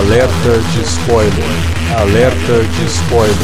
Alerta de spoiler. Alerta de spoiler.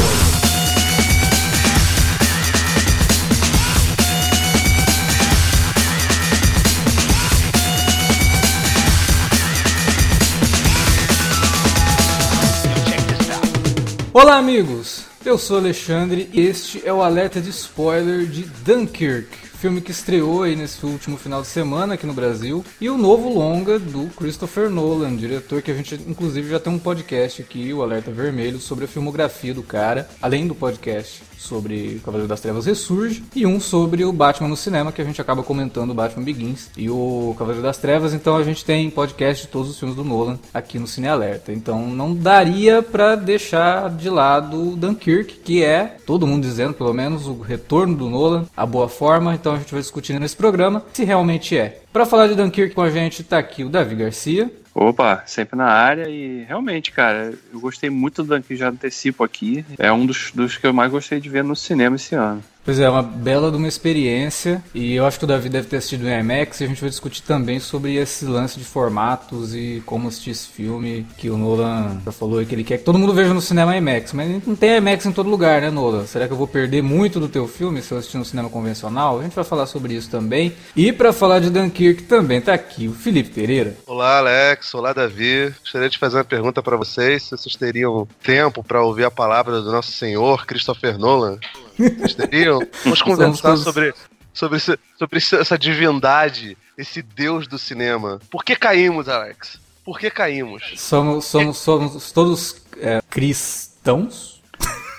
Olá, amigos! Eu sou Alexandre e este é o alerta de spoiler de Dunkirk, filme que estreou aí nesse último final de semana aqui no Brasil, e o novo longa do Christopher Nolan, diretor que a gente inclusive já tem um podcast aqui, o Alerta Vermelho, sobre a filmografia do cara, além do podcast sobre Cavaleiro das Trevas Ressurge e um sobre o Batman no cinema, que a gente acaba comentando o Batman Begins e o Cavaleiro das Trevas. Então a gente tem podcast de todos os filmes do Nolan aqui no Cine Alerta. Então não daria para deixar de lado Dunkirk, que é, todo mundo dizendo pelo menos, o retorno do Nolan, a boa forma. Então a gente vai discutir nesse programa se realmente é. Para falar de Dunkirk com a gente tá aqui o Davi Garcia. Opa, sempre na área e realmente, cara, eu gostei muito do Dunkirk, já antecipo aqui. É um dos, dos que eu mais gostei de ver no cinema esse ano. Pois é, uma bela de uma experiência. E eu acho que o Davi deve ter assistido em IMAX. E a gente vai discutir também sobre esse lance de formatos e como assistir esse filme que o Nolan já falou que ele quer que todo mundo veja no cinema IMAX. Mas não tem IMAX em todo lugar, né, Nolan? Será que eu vou perder muito do teu filme se eu assistir no cinema convencional? A gente vai falar sobre isso também. E para falar de Dunkirk também tá aqui o Felipe Pereira. Olá, Alex. Olá, Davi. Gostaria de fazer uma pergunta para vocês. Se vocês teriam tempo para ouvir a palavra do nosso Senhor Christopher Nolan? Vocês teriam? Vamos conversar sobre, sobre, sobre essa divindade, esse Deus do cinema. Por que caímos, Alex? Por que caímos? Somos, somos, somos todos é, cristãos?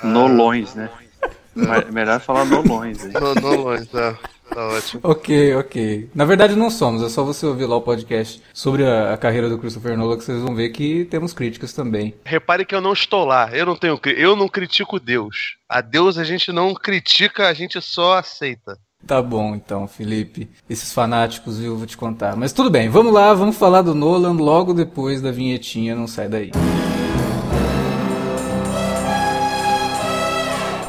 Nolons, né? Melhor falar nolons. No, nolons, é. Tá ótimo. Ok, ok. Na verdade não somos, é só você ouvir lá o podcast sobre a, a, carreira do Christopher Nolan que vocês vão ver que temos críticas também. Repare que eu não estou lá, eu não tenho eu não critico Deus. A Deus a gente não critica, a gente só aceita. Tá bom então, Felipe. Esses fanáticos, viu, vou te contar. Mas tudo bem, vamos lá, vamos falar do Nolan logo depois da vinhetinha, não sai daí.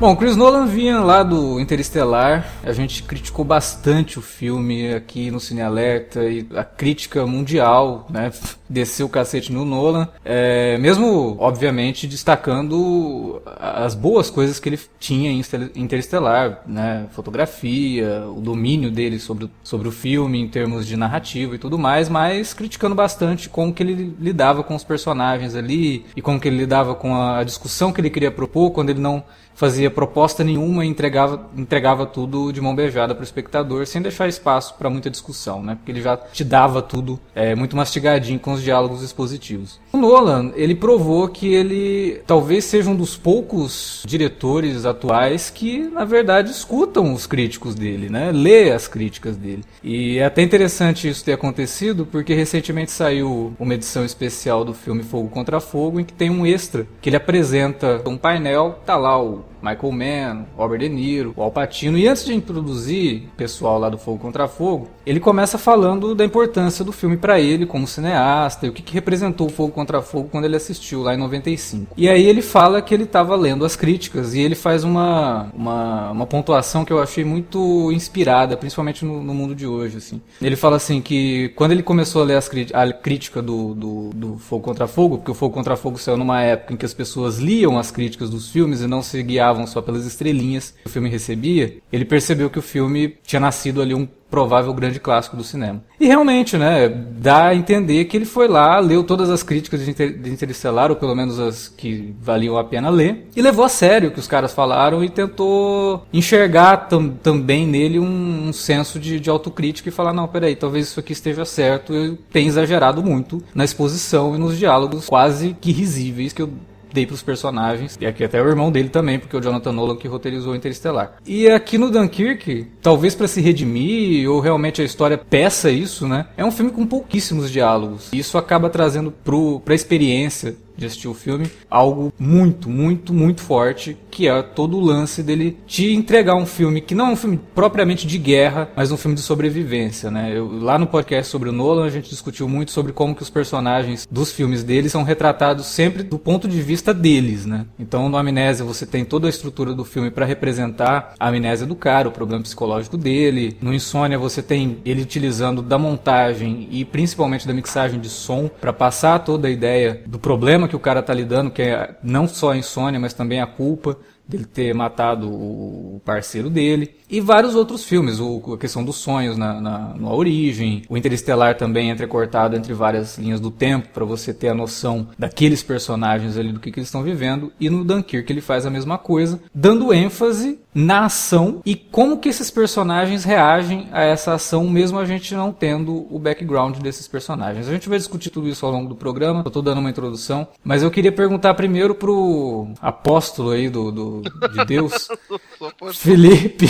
Bom, Chris Nolan vinha lá do Interestelar. A gente criticou bastante o filme aqui no Cine Alerta e a crítica mundial, né, desceu o cacete no Nolan. É, mesmo, obviamente, destacando as boas coisas que ele tinha em Interestelar, né, fotografia, o domínio dele sobre, sobre o filme em termos de narrativa e tudo mais, mas criticando bastante como que ele lidava com os personagens ali e como que ele lidava com a discussão que ele queria propor quando ele não fazia proposta nenhuma e entregava, entregava tudo de mão beijada para o espectador, sem deixar espaço para muita discussão, né? Porque ele já te dava tudo é, muito mastigadinho com os diálogos expositivos. O Nolan, ele provou que ele talvez seja um dos poucos diretores atuais que, na verdade, escutam os críticos dele, né? Lê as críticas dele. E é até interessante isso ter acontecido, porque recentemente saiu uma edição especial do filme Fogo contra Fogo, em que tem um extra que ele apresenta um painel, tá lá o Michael Mann, Robert De Niro, Al Pacino. E antes de introduzir o pessoal lá do Fogo Contra Fogo, ele começa falando da importância do filme para ele como cineasta e o que, que representou o Fogo Contra Fogo quando ele assistiu lá em 95. E aí ele fala que ele estava lendo as críticas e ele faz uma, uma, uma, pontuação que eu achei muito inspirada, principalmente no, no, mundo de hoje. Assim. Ele fala assim que quando ele começou a ler as, a crítica do, do, do Fogo Contra Fogo, porque o Fogo Contra Fogo saiu numa época em que as pessoas liam as críticas dos filmes e não se guiavam só pelas estrelinhas que o filme recebia, ele percebeu que o filme tinha nascido ali um provável grande clássico do cinema. E realmente, né, dá a entender que ele foi lá, leu todas as críticas de, Inter de Interestelar, ou pelo menos as que valiam a pena ler, e levou a sério o que os caras falaram e tentou enxergar tam também nele um, um senso de, de, autocrítica e falar, não, peraí, talvez isso aqui esteja certo, eu tenho exagerado muito na exposição e nos diálogos quase que risíveis que eu dei pros personagens. E aqui até o irmão dele também, porque o Jonathan Nolan que roteirizou Interestelar. E aqui no Dunkirk, talvez para se redimir, ou realmente a história peça isso, né? É um filme com pouquíssimos diálogos. E isso acaba trazendo pro, pra experiência de assistir o filme, algo muito, muito, muito forte, que é todo o lance dele te entregar um filme que não é um filme propriamente de guerra, mas um filme de sobrevivência, né? Eu, lá no podcast sobre o Nolan a gente discutiu muito sobre como que os personagens dos filmes dele são retratados sempre do ponto de vista deles, né? Então no Amnésia você tem toda a estrutura do filme para representar a amnésia do cara, o problema psicológico dele. No Insônia você tem ele utilizando da montagem e principalmente da mixagem de som para passar toda a ideia do problema que o cara tá lidando, que é não só a insônia, mas também a culpa dele ter matado o parceiro dele. E vários outros filmes, o, a questão dos sonhos na, na, na origem, o Interestelar também entrecortado entre várias linhas do tempo, para você ter a noção daqueles personagens ali, do que, que eles estão vivendo. E no Dunkirk ele faz a mesma coisa, dando ênfase na ação e como que esses personagens reagem a essa ação, mesmo a gente não tendo o background desses personagens. A gente vai discutir tudo isso ao longo do programa, eu tô dando uma introdução, mas eu queria perguntar primeiro pro apóstolo aí do, do de Deus. Felipe.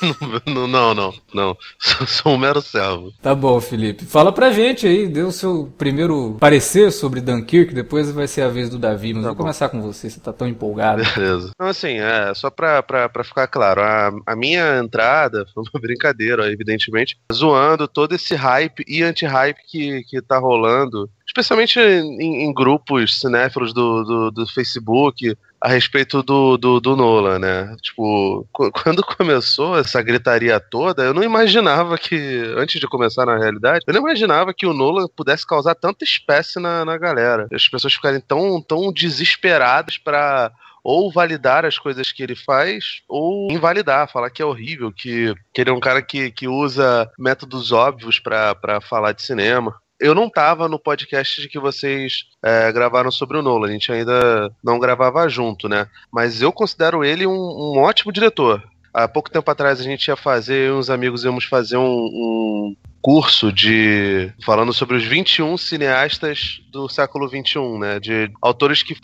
Não, não, não, não. Sou, sou um mero servo. Tá bom, Felipe. Fala pra gente aí, dê o seu primeiro parecer sobre Dunkirk, depois vai ser a vez do Davi, mas tá vou bom. começar com você, você tá tão empolgado. Beleza. Então, assim, é, só pra, pra, pra ficar claro, a, a minha entrada foi uma brincadeira, evidentemente, zoando todo esse hype e anti-hype que, que tá rolando especialmente em, em, grupos cinéfilos do, do, do, Facebook, a respeito do, do, do Nolan, né? Tipo, quando começou essa gritaria toda, eu não imaginava que, antes de começar na realidade, eu não imaginava que o Nolan pudesse causar tanta espécie na, na galera. As pessoas ficarem tão, tão desesperadas para ou validar as coisas que ele faz, ou invalidar, falar que é horrível, que, que ele é um cara que, que usa métodos óbvios para falar de cinema eu não tava no podcast de que vocês é, gravaram sobre o Nolan, a gente ainda não gravava junto, né? Mas eu considero ele um, um ótimo diretor. Há pouco tempo atrás a gente ia fazer, uns amigos íamos fazer um, um, curso de falando sobre os 21 cineastas do século 21, né, de autores que,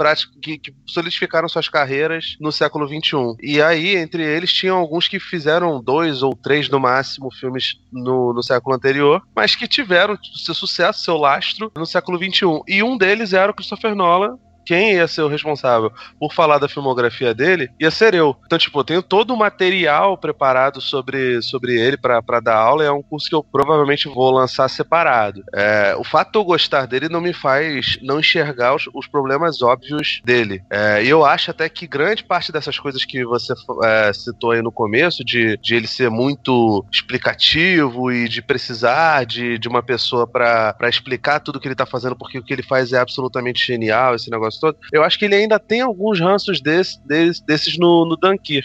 que, que solidificaram suas carreiras no século 21. E aí, entre eles, tinham alguns que fizeram dois ou três no máximo filmes no, no século anterior, mas que tiveram seu sucesso, seu lastro no século 21. E um deles era o Christopher Nolan, quem ia ser o responsável por falar da filmografia dele ia ser eu. Então, tipo, eu tenho todo o material preparado sobre, sobre ele para dar aula é um curso que eu provavelmente vou lançar separado. É, o fato de eu gostar dele não me faz não enxergar os, os problemas óbvios dele. É, e eu acho até que grande parte dessas coisas que você é, citou aí no começo, de, de ele ser muito explicativo e de precisar de, de uma pessoa para explicar tudo que ele tá fazendo, porque o que ele faz é absolutamente genial, esse negócio Eu acho que ele ainda tem alguns ranços desse, desse, desses no, no.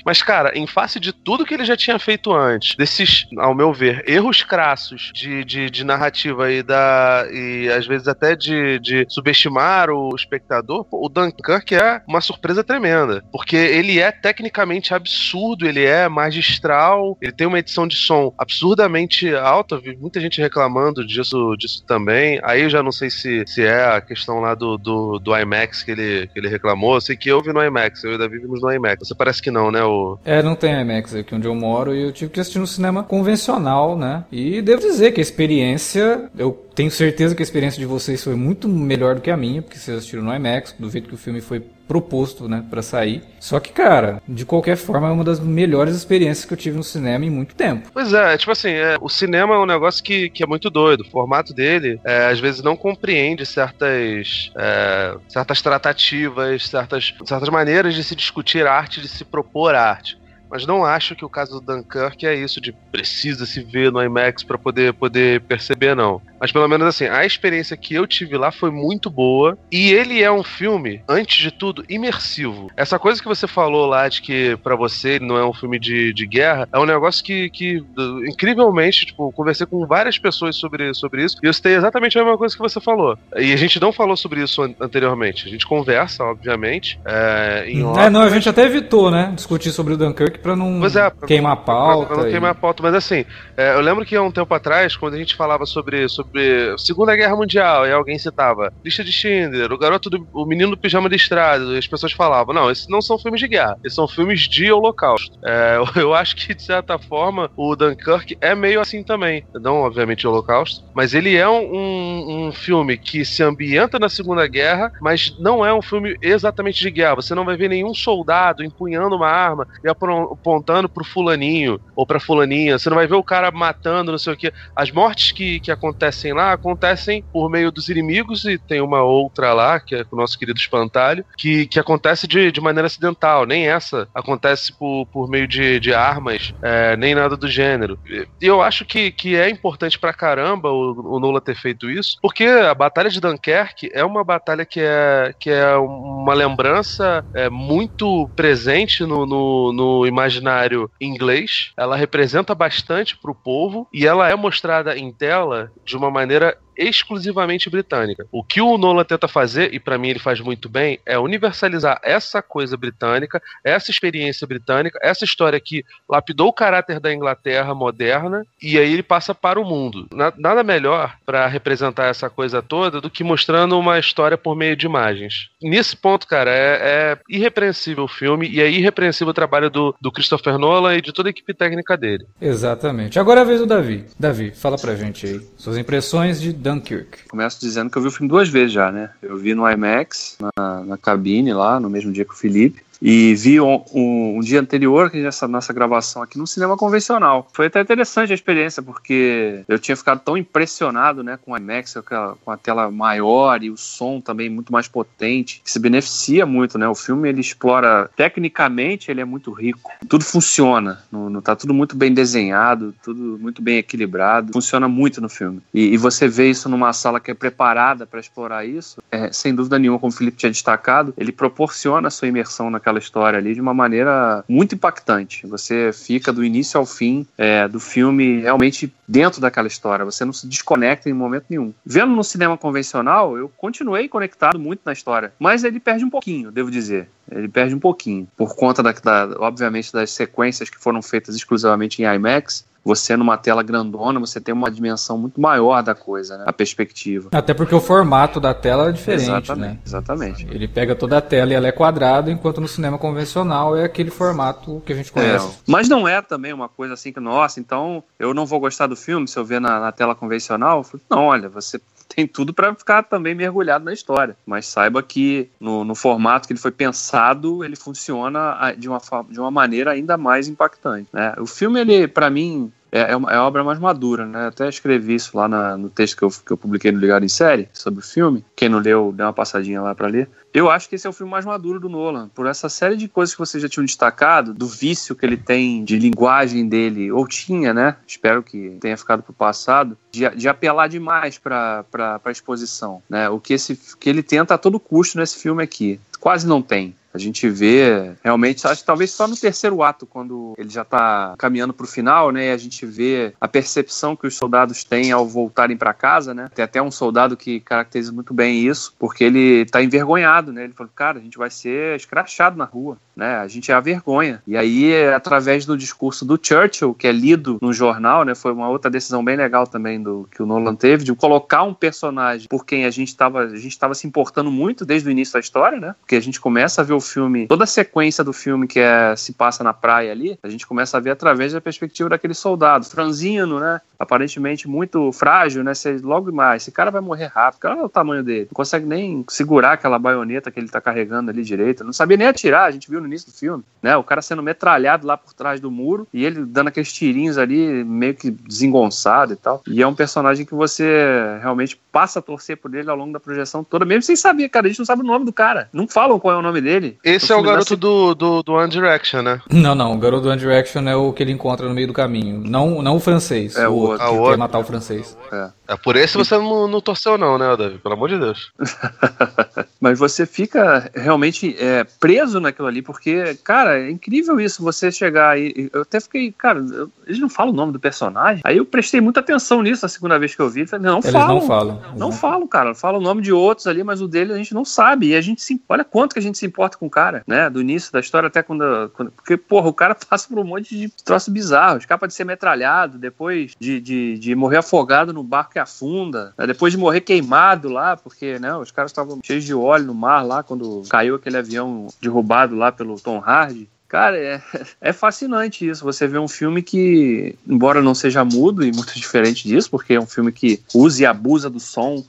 Mas, cara, em face de tudo que ele já tinha feito antes, desses, ao meu ver, erros crassos de, de, de narrativa e, da, e às vezes até de, de subestimar o espectador, o Dunkirk é uma surpresa tremenda. Porque ele é tecnicamente absurdo, ele é magistral, ele tem uma edição de som absurdamente alta, vi muita gente reclamando disso, disso também. Aí eu já não sei se, se é a questão lá do, do, do IMAX que ele, que ele reclamou. Eu sei que eu vi no IMAX, eu e o Davi vimos no IMAX. Você parece que não, né? O... É, não tem IMAX aqui onde eu moro e eu tive que assistir no cinema convencional, né? E devo dizer que a experiência, eu tenho certeza que a experiência de vocês foi muito melhor do que a minha, porque vocês assistiram no IMAX, do jeito que o filme foi proposto, né, para sair. Só que, cara, de qualquer forma é uma das melhores experiências que eu tive no cinema em muito tempo. Pois é, tipo assim, é, o cinema é um negócio que, que é muito doido. O formato dele, é, às vezes, não compreende certas, é, certas tratativas, certas, certas maneiras de se discutir arte, de se propor arte. Mas não acho que o caso do Dunkirk é isso, de precisa se ver no IMAX para poder, poder perceber, não. Mas pelo menos assim, a experiência que eu tive lá foi muito boa. E ele é um filme, antes de tudo, imersivo. Essa coisa que você falou lá de que para você não é um filme de, de guerra, é um negócio que, que incrivelmente, tipo, conversei com várias pessoas sobre, sobre isso. E eu citei exatamente a mesma coisa que você falou. E a gente não falou sobre isso anteriormente. A gente conversa, obviamente. É, em é não, a gente até evitou, né? Discutir sobre o Dunkirk pra não é, pra queimar a pauta. Pra, pra não e... queimar a pauta. Mas assim, é, eu lembro que há um tempo atrás, quando a gente falava sobre, sobre Segunda Guerra Mundial, e alguém citava Lista de Schindler, o garoto do, o menino do pijama listrado, e as pessoas falavam: não, esses não são filmes de guerra, esses são filmes de holocausto. É, eu acho que, de certa forma, o Dunkirk é meio assim também. Não, obviamente, holocausto, mas ele é um, um filme que se ambienta na Segunda Guerra, mas não é um filme exatamente de guerra. Você não vai ver nenhum soldado empunhando uma arma e apontando pro fulaninho ou pra fulaninha. Você não vai ver o cara matando, não sei o que. As mortes que, que acontecem lá acontecem por meio dos inimigos e tem uma outra lá, que é o nosso querido Espantalho, que, que acontece de, de maneira acidental. Nem essa acontece por, por meio de, de armas, é, nem nada do gênero. E eu acho que, que é importante pra caramba o, o ter feito isso, porque a Batalha de Dunkerque é uma batalha que é, que é uma lembrança é, muito presente no, no, no imaginário inglês. Ela representa bastante pro povo e ela é mostrada em tela de uma maneira exclusivamente britânica. O que o Nolan tenta fazer, e para mim ele faz muito bem, é universalizar essa coisa britânica, essa experiência britânica, essa história que lapidou o caráter da Inglaterra moderna, e aí ele passa para o mundo. Nada melhor para representar essa coisa toda do que mostrando uma história por meio de imagens. Nesse ponto, cara, é, é irrepreensível o filme, e é irrepreensível o trabalho do, do Christopher Nolan e de toda a equipe técnica dele. Exatamente. Agora é a vez do Davi. Davi, fala pra gente aí suas impressões de Dunkirk. Começo dizendo que eu vi o filme duas vezes já, né? Eu vi no IMAX, na, na cabine lá, no mesmo dia que o Felipe. E vi um, um, um, dia anterior, que essa nossa gravação aqui, no cinema convencional. Foi até interessante a experiência, porque eu tinha ficado tão impressionado né, com a IMAX, com a tela maior e o som também muito mais potente, que se beneficia muito, né? O filme, ele explora, tecnicamente, ele é muito rico. Tudo funciona, no, no, tá tudo muito bem desenhado, tudo muito bem equilibrado, funciona muito no filme. E, e você vê isso numa sala que é preparada para explorar isso, é, sem dúvida nenhuma, como o Felipe tinha destacado, ele proporciona a sua imersão naquela aquela história ali de uma maneira muito impactante. Você fica do início ao fim é, do filme realmente dentro daquela história. Você não se desconecta em momento nenhum. Vendo no cinema convencional, eu continuei conectado muito na história, mas ele perde um pouquinho, devo dizer. Ele perde um pouquinho por conta da, da obviamente das sequências que foram feitas exclusivamente em IMAX você numa tela grandona, você tem uma dimensão muito maior da coisa, né? A perspectiva. Até porque o formato da tela é diferente, exatamente, né? Exatamente. Ele pega toda a tela e ela é quadrada, enquanto no cinema convencional é aquele formato que a gente conhece. É, mas não é também uma coisa assim que, nossa, então eu não vou gostar do filme se eu ver na, na tela convencional. Não, olha, você tem tudo para ficar também mergulhado na história. Mas saiba que no, no, formato que ele foi pensado, ele funciona ah, de uma, de uma maneira ainda mais impactante. Né? O filme, ele, para mim, é, é, uma, é obra mais madura, né? Até escrevi isso lá na, no texto que eu, que eu publiquei no Ligado em Série sobre o filme. Quem não leu, dê uma passadinha lá para ler. Eu acho que esse é o filme mais maduro do Nolan, por essa série de coisas que vocês já tinham destacado, do vício que ele tem de linguagem dele, ou tinha, né? Espero que tenha ficado pro passado, de, de apelar demais para a exposição, né? O que, esse, que ele tenta a todo custo nesse filme aqui. Quase não tem. A gente vê realmente, acho que talvez só no terceiro ato, quando ele já está caminhando para o final, né? A gente vê a percepção que os soldados têm ao voltarem para casa, né? Tem até um soldado que caracteriza muito bem isso, porque ele está envergonhado, né? Ele falou, cara, a gente vai ser escrachado na rua, né? A gente é a vergonha. E aí, através do discurso do Churchill, que é lido no jornal, né? Foi uma outra decisão bem legal também do que o Nolan teve, de colocar um personagem por quem a gente estava a gente estava se importando muito desde o início da história, né? Porque a gente começa a ver o filme, toda a sequência do filme que é, se passa na praia ali, a gente começa a ver através da perspectiva daquele soldado, franzino, né? Aparentemente muito frágil, né? Você logo mais, esse cara vai morrer rápido, olha o tamanho dele. Não consegue nem segurar aquela baioneta que ele tá carregando ali direito. Não sabia nem atirar, a gente viu no início do filme, né? O cara sendo metralhado lá por trás do muro e ele dando aqueles tirinhos ali, meio que desengonçado e tal. E é um personagem que você realmente passa a torcer por ele ao longo da projeção toda, mesmo sem saber, cara. A gente não sabe o nome do cara. Não falam qual é o nome dele. Esse é o garoto do, do, do One Direction, né? Não, não. O garoto do One Direction é o que ele encontra no meio do caminho. Não, não o francês. É o, outro. Que quer matar o francês. É. É por esse você não, não torceu, não, né, Davi? Pelo amor de Deus. Mas você fica realmente é, preso naquilo ali, porque, cara, é incrível isso, você chegar aí. Eu até fiquei, cara, eu, eles não falam o nome do personagem. Aí eu prestei muita atenção nisso a segunda vez que eu vi. Falei, não, Eles falam. não falam. Não falam, cara. Fala o nome de outros ali, mas o dele a gente não sabe. E a gente se. Olha quanto que a gente se importa com o cara, né? Do início da história até quando. quando porque, porra, o cara passa por um monte de troço bizarro. Escapa de ser metralhado, depois de, de, de morrer afogado no barco que afunda, depois de morrer queimado lá, porque, né? Os caras estavam cheios de óleo no mar lá quando caiu aquele avião derrubado lá pelo Tom Hardy. Cara, é, é fascinante isso. Você vê um filme que, embora não seja mudo e muito diferente disso, porque é um filme que usa e abusa do som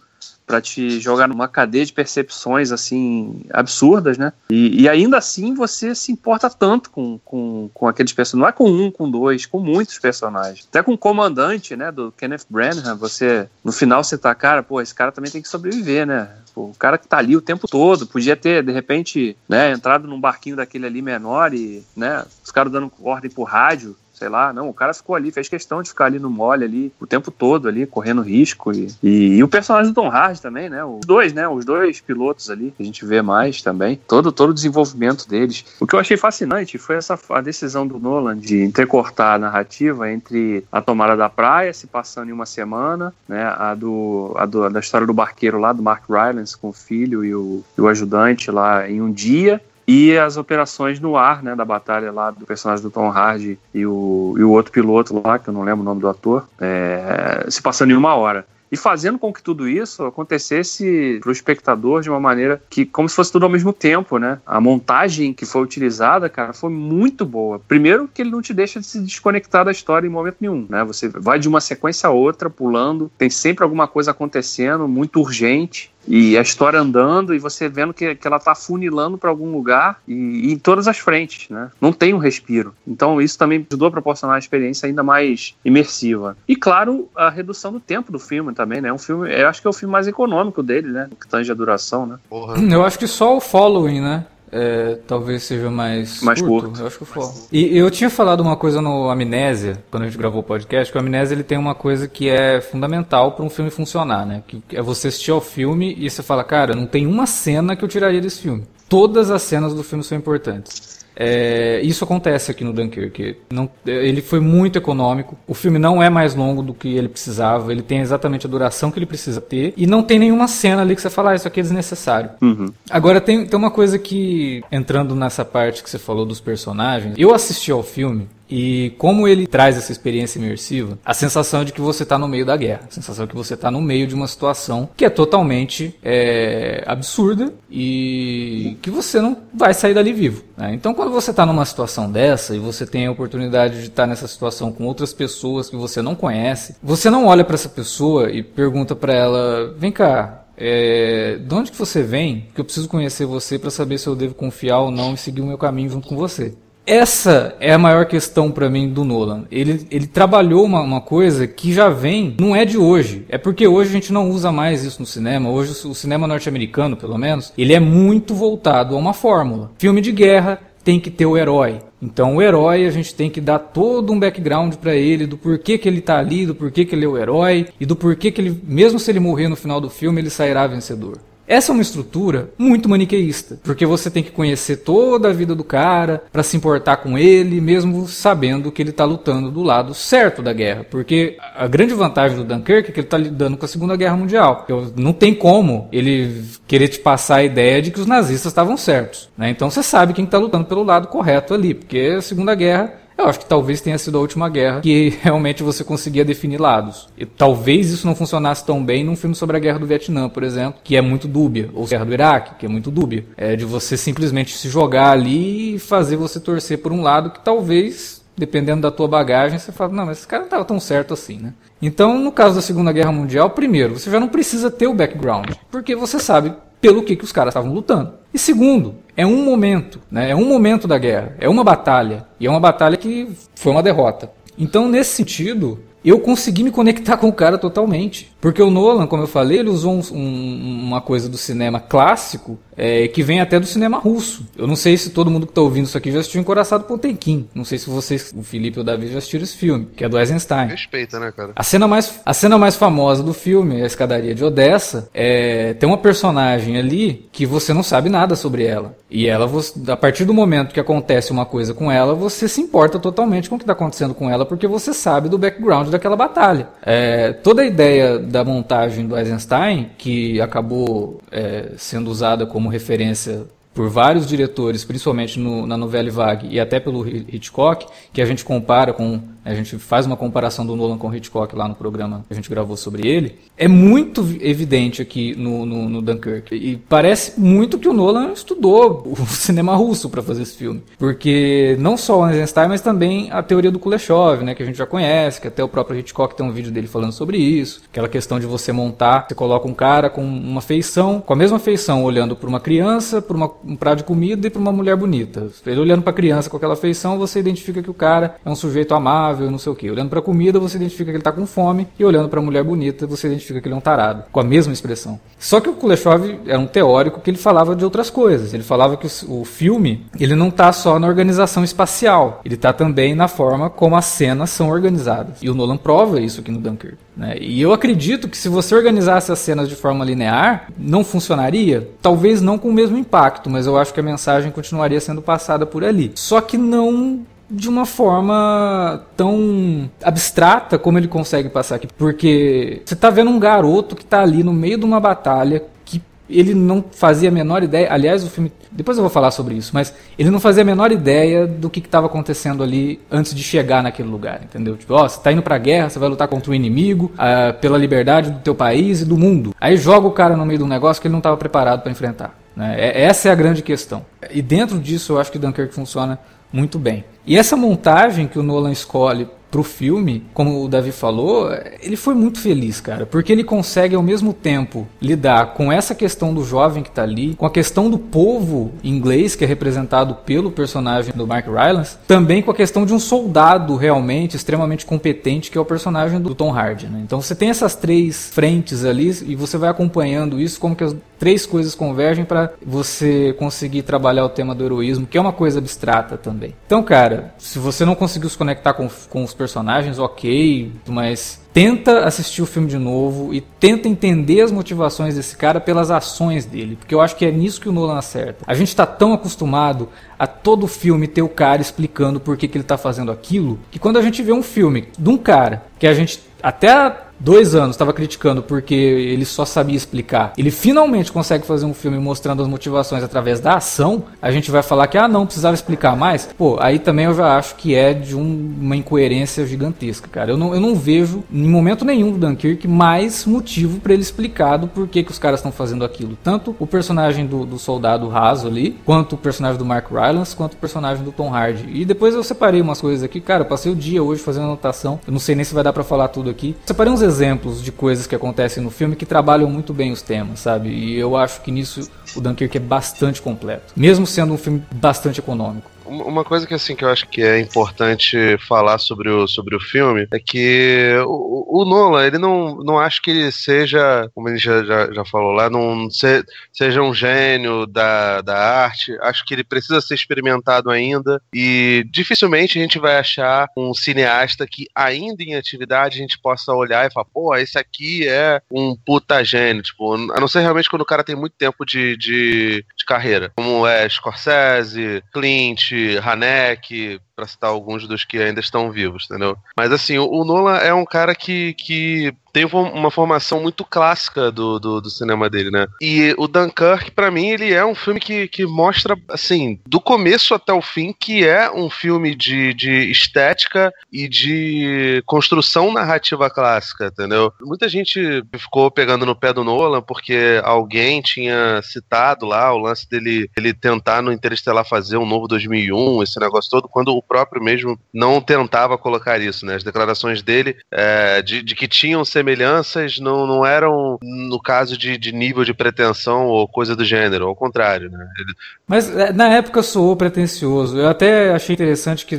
para te jogar numa cadeia de percepções assim absurdas, né? E, e, ainda assim você se importa tanto com, com, com aqueles personagens, não é com um, com dois, com muitos personagens. Até com o comandante, né, do Kenneth Branagh, você no final você tá, cara, pô, esse cara também tem que sobreviver, né? Pô, o cara que tá ali o tempo todo, podia ter de repente, né, entrado num barquinho daquele ali menor e, né, os caras dando ordem pro rádio sei lá, não, o cara ficou ali, fez questão de ficar ali no mole ali o tempo todo ali, correndo risco e, e, e o personagem do Tom Hardy também, né, os dois, né, os dois pilotos ali, que a gente vê mais também, todo, todo o desenvolvimento deles. O que eu achei fascinante foi essa a decisão do Nolan de entrecortar a narrativa entre a tomada da praia, se passando em uma semana, né, a do, a do da história do barqueiro lá, do Mark Rylance com o filho e o, e o ajudante lá em um dia, e as operações no ar, né, da batalha lá do personagem do Tom Hardy e o, e o outro piloto lá, que eu não lembro o nome do ator, é, se passando em uma hora e fazendo com que tudo isso acontecesse para o espectador de uma maneira que, como se fosse tudo ao mesmo tempo, né? A montagem que foi utilizada, cara, foi muito boa. Primeiro, que ele não te deixa de se desconectar da história em momento nenhum, né? Você vai de uma sequência a outra, pulando, tem sempre alguma coisa acontecendo, muito urgente. E a história andando e você vendo que, que ela tá funilando para algum lugar e, e, em todas as frentes, né? Não tem um respiro. Então isso também ajudou a proporcionar uma experiência ainda mais imersiva. E claro, a redução do tempo do filme também, né? Um filme, eu acho que é o filme mais econômico dele, né? Que tange a duração, né? Porra. Eu acho que só o Following, né? É, talvez seja mais, mais curto. curto. Eu acho que foi. E eu tinha falado uma coisa no Amnésia, quando a gente gravou o podcast, que o Amnésia ele tem uma coisa que é fundamental para um filme funcionar, né? Que é você assistir ao filme e você fala, cara, não tem uma cena que eu tiraria desse filme. Todas as cenas do filme são importantes. É, isso acontece aqui no Dunkirk. Não, ele foi muito econômico. O filme não é mais longo do que ele precisava. Ele tem exatamente a duração que ele precisa ter. E não tem nenhuma cena ali que você fala, ah, isso aqui é desnecessário. Uhum. Agora, tem, tem uma coisa que, entrando nessa parte que você falou dos personagens, eu assisti ao filme e como ele traz essa experiência imersiva, a sensação de que você está no meio da guerra, a sensação de que você está no meio de uma situação que é totalmente é, absurda e que você não vai sair dali vivo. Né? Então, quando você está numa situação dessa e você tem a oportunidade de estar tá nessa situação com outras pessoas que você não conhece, você não olha para essa pessoa e pergunta para ela: vem cá, é, de onde que você vem? Que eu preciso conhecer você para saber se eu devo confiar ou não e seguir o meu caminho junto com você. Essa é a maior questão para mim do Nolan. Ele, ele trabalhou uma, uma, coisa que já vem, não é de hoje. É porque hoje a gente não usa mais isso no cinema. Hoje o cinema norte-americano, pelo menos, ele é muito voltado a uma fórmula. Filme de guerra tem que ter o herói. Então o herói a gente tem que dar todo um background para ele do porquê que ele tá ali, do porquê que ele é o herói e do porquê que ele, mesmo se ele morrer no final do filme, ele sairá vencedor. Essa é uma estrutura muito maniqueísta, porque você tem que conhecer toda a vida do cara para se importar com ele, mesmo sabendo que ele está lutando do lado certo da guerra. Porque a grande vantagem do Dunkirk é que ele está lidando com a Segunda Guerra Mundial. Não tem como ele querer te passar a ideia de que os nazistas estavam certos. Né? Então você sabe quem está lutando pelo lado correto ali, porque a Segunda Guerra eu acho que talvez tenha sido a última guerra que realmente você conseguia definir lados. E talvez isso não funcionasse tão bem num filme sobre a guerra do Vietnã, por exemplo, que é muito dúbia, ou a guerra do Iraque, que é muito dúbia. É de você simplesmente se jogar ali e fazer você torcer por um lado que talvez dependendo da tua bagagem, você fala, não, mas esse cara não estava tão certo assim, né? Então, no caso da Segunda Guerra Mundial, primeiro, você já não precisa ter o background, porque você sabe pelo que, que os caras estavam lutando. E segundo, é um momento, né? é um momento da guerra, é uma batalha, e é uma batalha que foi uma derrota. Então, nesse sentido, eu consegui me conectar com o cara totalmente. Porque o Nolan, como eu falei, ele usou um, um, uma coisa do cinema clássico é, que vem até do cinema russo. Eu não sei se todo mundo que está ouvindo isso aqui já assistiu Encoraçado Potemkin. Não sei se vocês, o Felipe ou o Davi, já assistiram esse filme, que é do Eisenstein. Respeita, né, cara? A cena mais, a cena mais famosa do filme, a escadaria de Odessa, é, tem uma personagem ali que você não sabe nada sobre ela. E ela, a partir do momento que acontece uma coisa com ela, você se importa totalmente com o que está acontecendo com ela, porque você sabe do background daquela batalha. É, toda a ideia da montagem do Eisenstein, que acabou é, sendo usada como referência por vários diretores, principalmente no, na novela Vague e até pelo Hitchcock, que a gente compara com a gente faz uma comparação do Nolan com o Hitchcock lá no programa que a gente gravou sobre ele, é muito evidente aqui no, no, no Dunkirk. E parece muito que o Nolan estudou o cinema russo para fazer esse filme. Porque não só o Eisenstein, mas também a teoria do Kuleshov, né, que a gente já conhece, que até o próprio Hitchcock tem um vídeo dele falando sobre isso. Aquela questão de você montar, você coloca um cara com uma feição, com a mesma feição, olhando para uma criança, para um prato de comida e para uma mulher bonita. Ele olhando para a criança com aquela feição, você identifica que o cara é um sujeito amável saudável, não sei o que. Olhando para a comida, você identifica que ele está com fome, e olhando para a mulher bonita, você identifica que ele é um tarado, com a mesma expressão. Só que o Kuleshov era um teórico que ele falava de outras coisas. Ele falava que o filme, ele não está só na organização espacial, ele está também na forma como as cenas são organizadas. E o Nolan prova isso aqui no Dunkirk. Né? E eu acredito que se você organizasse as cenas de forma linear, não funcionaria. Talvez não com o mesmo impacto, mas eu acho que a mensagem continuaria sendo passada por ali. Só que não de uma forma tão abstrata como ele consegue passar aqui. Porque você está vendo um garoto que está ali no meio de uma batalha que ele não fazia a menor ideia. Aliás, o filme. Depois eu vou falar sobre isso, mas ele não fazia a menor ideia do que estava acontecendo ali antes de chegar naquele lugar, entendeu? Tipo, ó, você está indo pra guerra, você vai lutar contra o um inimigo, uh, pela liberdade do teu país e do mundo. Aí joga o cara no meio de um negócio que ele não estava preparado para enfrentar. Né? É, essa é a grande questão. E dentro disso eu acho que Dunkirk funciona muito bem. E essa montagem que o Nolan escolhe pro filme, como o Davi falou, ele foi muito feliz, cara, porque ele consegue ao mesmo tempo lidar com essa questão do jovem que tá ali, com a questão do povo inglês que é representado pelo personagem do Mark Rylance, também com a questão de um soldado realmente extremamente competente que é o personagem do Tom Hardy, né? Então você tem essas três frentes ali e você vai acompanhando isso como que as três coisas convergem para você conseguir trabalhar o tema do heroísmo, que é uma coisa abstrata também. Então, cara, se você não conseguiu se conectar com, com os personagens, ok, mas tenta assistir o filme de novo e tenta entender as motivações desse cara pelas ações dele, porque eu acho que é nisso que o Nolan acerta. A gente está tão acostumado a todo filme ter o cara explicando por que, que ele está fazendo aquilo, que quando a gente vê um filme de um cara que a gente até dois anos estava criticando porque ele só sabia explicar, ele finalmente consegue fazer um filme mostrando as motivações através da ação, a gente vai falar que, ah, não, precisava explicar mais. Pô, aí também eu já acho que é de um, uma incoerência gigantesca, cara. Eu não, eu não vejo, em momento nenhum do Dunkirk, mais motivo para ele explicar do porquê que os caras estão fazendo aquilo. Tanto o personagem do, do soldado raso ali, quanto o personagem do Mark Rylance, quanto o personagem do Tom Hardy. E depois eu separei umas coisas aqui, cara, eu passei o dia hoje fazendo anotação, eu não sei nem se vai dar para falar tudo aqui. Separei uns exemplos de coisas que acontecem no filme que trabalham muito bem os temas, sabe? E eu acho que nisso o Dunkirk é bastante completo, mesmo sendo um filme bastante econômico. Uma coisa que assim que eu acho que é importante falar sobre o, sobre o filme é que o, o ele não, não acho que ele seja, como ele já, já, já falou lá, não se, seja um gênio da, da arte. Acho que ele precisa ser experimentado ainda e dificilmente a gente vai achar um cineasta que ainda em atividade a gente possa olhar e falar, pô, esse aqui é um puta gênio, tipo, a não ser realmente quando o cara tem muito tempo de, de, de carreira, como é Scorsese, Clint, Hanek, para citar alguns dos que ainda estão vivos, entendeu? Mas assim, o, o Nolan é um cara que, que tem uma formação muito clássica do, do, do cinema dele, né? E o Dunkirk, para mim, ele é um filme que, que mostra, assim, do começo até o fim, que é um filme de, de estética e de construção narrativa clássica, entendeu? Muita gente ficou pegando no pé do Nolan porque alguém tinha citado lá o lance dele ele tentar no Interestelar fazer um novo 2001, esse negócio todo, quando o próprio mesmo não tentava colocar isso, né? As declarações dele é, de, de, que tinham semelhanças não, não eram no caso de, de, nível de pretensão ou coisa do gênero, ao contrário, né? Ele... Mas é, na época soou pretencioso. Eu até achei interessante que é,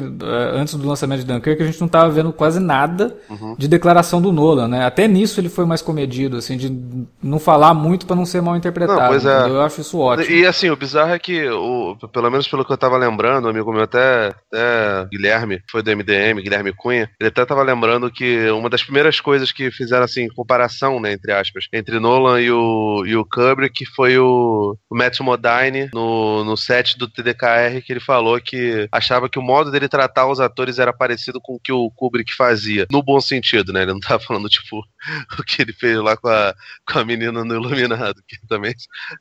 antes do lançamento de Dunkirk a gente não estava vendo quase nada uhum. de declaração do Nolan, né? Até nisso ele foi mais comedido, assim, de não falar muito para não ser mal interpretado. Não, pois é. Eu acho isso ótimo. E assim, o bizarro é que, o, pelo menos pelo que eu tava lembrando, amigo meu até, até Guilherme, foi do MDM, Guilherme Cunha, ele até tava lembrando que uma das primeiras coisas que fizeram assim, comparação, né, entre aspas, entre Nolan e o, e o Kubrick foi o, o Matt Modine no, no set do TDKR que ele falou que achava que o modo dele tratar os atores era parecido com o que o Kubrick fazia, no bom sentido, né? Ele não tava falando, tipo, o que ele fez lá com a, com a menina no Iluminado, que também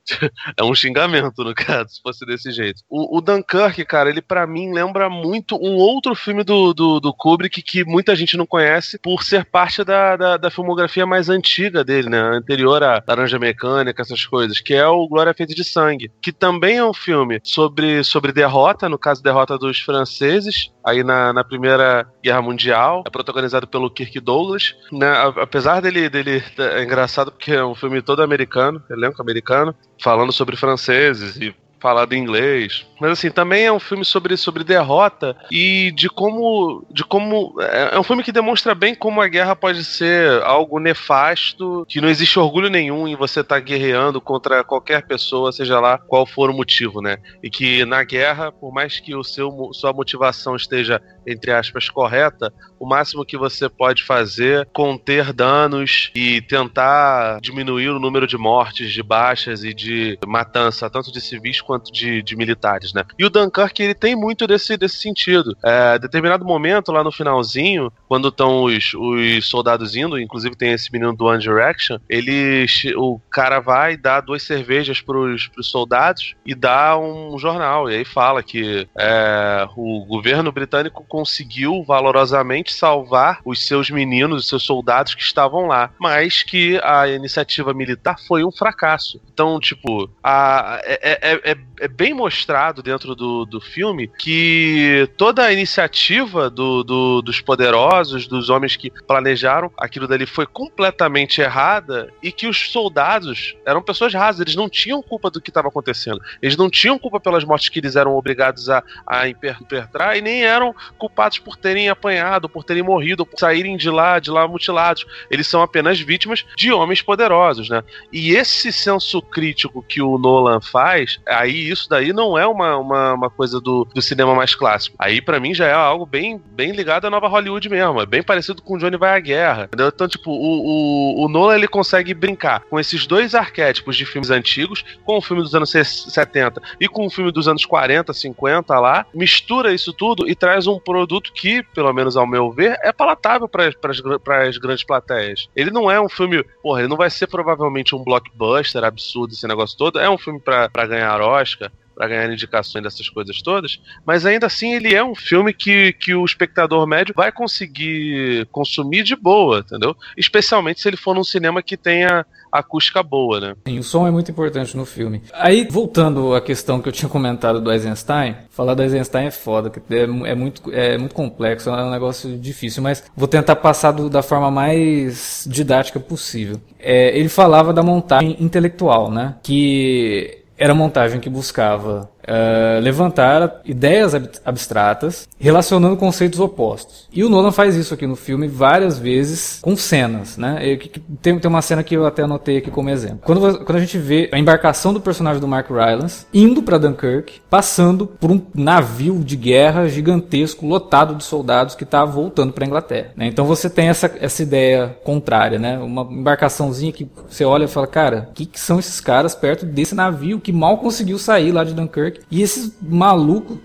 é um xingamento, no caso, se fosse desse jeito. O, o Dunkirk, cara, ele para mim lembra muito um outro filme do, do, do, Kubrick que muita gente não conhece por ser parte da, da, da, filmografia mais antiga dele, né? Anterior a Laranja Mecânica, essas coisas, que é o Glória Feita de Sangue, que também é um filme sobre, sobre derrota, no caso, derrota dos franceses, aí na, na Primeira Guerra Mundial, é protagonizado pelo Kirk Douglas, né? Apesar dele, dele é engraçado porque é um filme todo americano, elenco americano, falando sobre franceses e falado em inglês. Mas assim, também é um filme sobre, sobre derrota e de como. de como. É, é um filme que demonstra bem como a guerra pode ser algo nefasto, que não existe orgulho nenhum em você estar tá guerreando contra qualquer pessoa, seja lá qual for o motivo, né? E que na guerra, por mais que o seu, sua motivação esteja, entre aspas, correta, o máximo que você pode fazer conter danos e tentar diminuir o número de mortes, de baixas e de matança, tanto de civis quanto de, de militares, né? E o Dunkirk, ele tem muito desse, desse sentido. É, determinado momento, lá no finalzinho, quando estão os, os soldados indo, inclusive tem esse menino do One Direction, ele, o cara vai dar duas cervejas pros, pros soldados e dá um jornal. E aí fala que é, o governo britânico conseguiu valorosamente salvar os seus meninos, os seus soldados que estavam lá, mas que a iniciativa militar foi um fracasso. Então, tipo, a, é, é, é é bem mostrado dentro do, do filme que toda a iniciativa do, do, dos poderosos, dos homens que planejaram aquilo dali foi completamente errada e que os soldados eram pessoas rasas, eles não tinham culpa do que estava acontecendo. Eles não tinham culpa pelas mortes que eles eram obrigados a, a impertrar e nem eram culpados por terem apanhado, por terem morrido, por saírem de lá, de lá mutilados. Eles são apenas vítimas de homens poderosos, né? E esse senso crítico que o Nolan faz, aí isso daí não é uma, uma, uma coisa do, do cinema mais clássico. Aí para mim já é algo bem, bem ligado à nova Hollywood mesmo. É bem parecido com Johnny Vai à Guerra. Entendeu? Então, tipo, o, o, o Nolan ele consegue brincar com esses dois arquétipos de filmes antigos, com o filme dos anos 70 e com o filme dos anos 40, 50 lá, mistura isso tudo e traz um produto que, pelo menos ao meu ver, é palatável para as grandes plateias. Ele não é um filme, porra, ele não vai ser provavelmente um blockbuster absurdo esse negócio todo. É um filme para ganhar Oscar para ganhar indicações dessas coisas todas, mas ainda assim ele é um filme que, que o espectador médio vai conseguir consumir de boa, entendeu? Especialmente se ele for num cinema que tenha acústica boa, né? Sim, o som é muito importante no filme. Aí, voltando à questão que eu tinha comentado do Eisenstein, falar do Eisenstein é foda, é, é muito, é muito complexo, é um negócio difícil, mas vou tentar passar do, da forma mais didática possível. É, ele falava da montagem intelectual, né? Que era a montagem que buscava uh, levantar ideias abstratas relacionando conceitos opostos. E o Nolan faz isso aqui no filme várias vezes com cenas, né? Tem, tem uma cena que eu até anotei aqui como exemplo. Quando, quando a gente vê a embarcação do personagem do Mark Rylance indo para Dunkirk, passando por um navio de guerra gigantesco, lotado de soldados que está voltando para Inglaterra. Né? Então você tem essa, essa ideia contrária, né? Uma embarcaçãozinha que você olha e fala, cara, o que, que são esses caras perto desse navio que mal conseguiu sair lá de Dunkirk? E esse maluco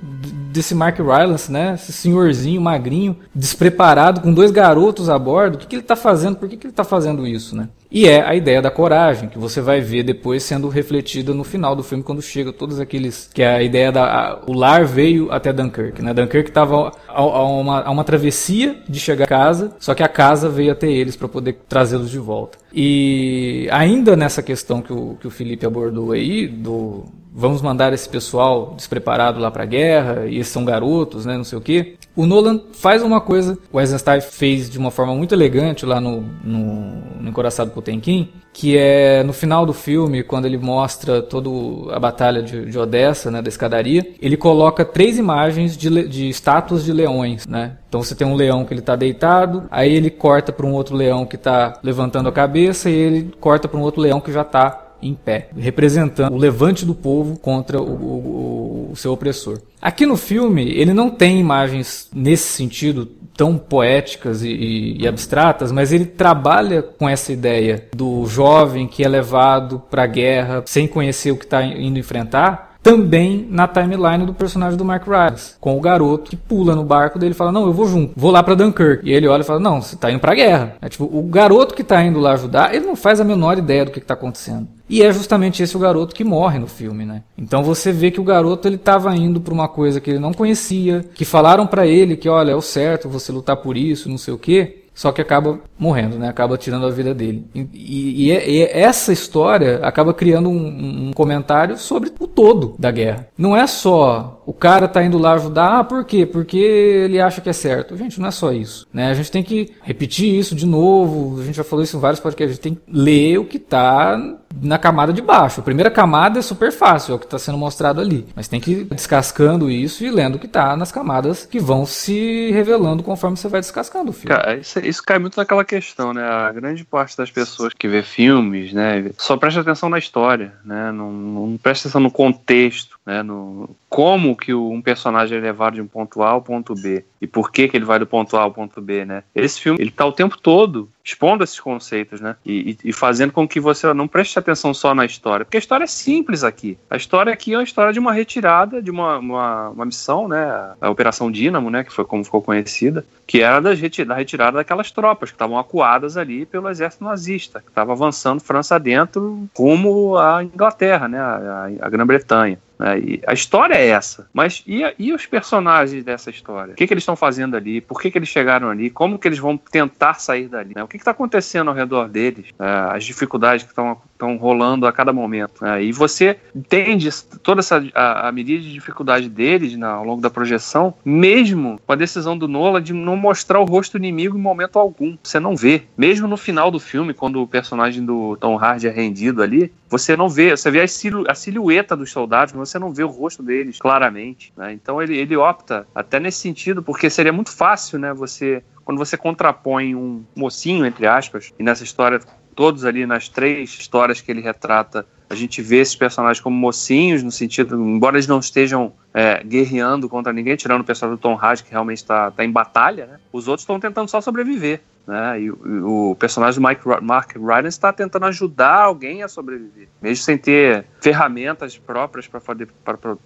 desse Mark Rylance, né? Esse senhorzinho magrinho, despreparado, com dois garotos a bordo, o que, que ele está fazendo? Por que, que ele está fazendo isso, né? E é a ideia da coragem, que você vai ver depois sendo refletida no final do filme, quando chega todos aqueles. Que é a ideia da. A, o lar veio até Dunkirk, né? Dunkirk estava a, a, uma, a uma travessia de chegar a casa, só que a casa veio até eles para poder trazê-los de volta. E ainda nessa questão que o, que o Felipe abordou aí, do, vamos mandar esse pessoal despreparado lá para a guerra, e são garotos, né, não sei o quê. O Nolan faz uma coisa, o Eisenstein fez de uma forma muito elegante lá no, no, no Encoraçado Potemkin, que é no final do filme, quando ele mostra toda a batalha de, de Odessa, né, da escadaria, ele coloca três imagens de, de estátuas de leões, né? Então você tem um leão que ele está deitado, aí ele corta para um outro leão que está levantando a cabeça e ele corta para um outro leão que já está em pé, representando o levante do povo contra o, o, o, seu opressor. Aqui no filme, ele não tem imagens nesse sentido tão poéticas e, e, e abstratas, mas ele trabalha com essa ideia do jovem que é levado para a guerra sem conhecer o que está indo enfrentar também na timeline do personagem do Mark Rylance, com o garoto que pula no barco dele e fala: Não, eu vou junto, vou lá para Dunkirk. E ele olha e fala: Não, você tá indo pra guerra. É tipo, o garoto que tá indo lá ajudar, ele não faz a menor ideia do que, que tá acontecendo. E é justamente esse o garoto que morre no filme, né? Então você vê que o garoto ele estava indo para uma coisa que ele não conhecia, que falaram para ele que olha, é o certo você lutar por isso, não sei o quê só que acaba morrendo, né? Acaba tirando a vida dele. E, e, e essa história acaba criando um, um, comentário sobre o todo da guerra. Não é só o cara tá indo lá ajudar, ah, por quê? Porque ele acha que é certo. Gente, não é só isso, né? A gente tem que repetir isso de novo. A gente já falou isso em vários podcasts. A gente tem que ler o que tá na camada de baixo. A primeira camada é super fácil, é o que está sendo mostrado ali. Mas tem que ir descascando isso e lendo o que está nas camadas que vão se revelando conforme você vai descascando o filme. Cara, isso, isso cai muito naquela questão, né? A grande parte das pessoas que vê filmes, né, só presta atenção na história, né? Não, não presta atenção no contexto, né? No como que um personagem é levado de um ponto A ao ponto B e por que que ele vai do ponto A ao ponto B, né? Esse filme, ele tá o tempo todo expondo esses conceitos, né? E, e, e, fazendo com que você não preste atenção só na história. Porque a história é simples aqui. A história aqui é uma história de uma retirada, de uma, uma, uma missão, né? A Operação Dínamo, né? Que foi como ficou conhecida, que era da, da retirada daquelas tropas que estavam acuadas ali pelo exército nazista, que estava avançando França dentro rumo à Inglaterra, né? A, a, a Grã-Bretanha. Né? a história é essa. Mas e, e os personagens dessa história? O que, que eles estão fazendo ali? Por que, que eles chegaram ali? Como que eles vão tentar sair dali? Né? O que está acontecendo ao redor deles? É, as dificuldades que estão rolando a cada momento. Né? E você entende toda essa a, a medida de dificuldade deles ao longo da projeção, mesmo com a decisão do Nola de não mostrar o rosto inimigo em momento algum. Você não vê. Mesmo no final do filme, quando o personagem do Tom Hardy é rendido ali, você não vê, você vê a, silu, a silhueta dos soldados, você não vê o rosto deles claramente. Né? Então ele, ele opta até nesse sentido, porque seria muito fácil, né? Você quando você contrapõe um mocinho, entre aspas, e nessa história, todos ali nas três histórias que ele retrata, a gente vê esses personagens como mocinhos, no sentido, embora eles não estejam é, guerreando contra ninguém, tirando o personagem do Tom Hardy, que realmente está tá em batalha, né? Os outros estão tentando só sobreviver. Né? E o, o personagem do Mike, Mark Rylance está tentando ajudar alguém a sobreviver, mesmo sem ter ferramentas próprias para poder,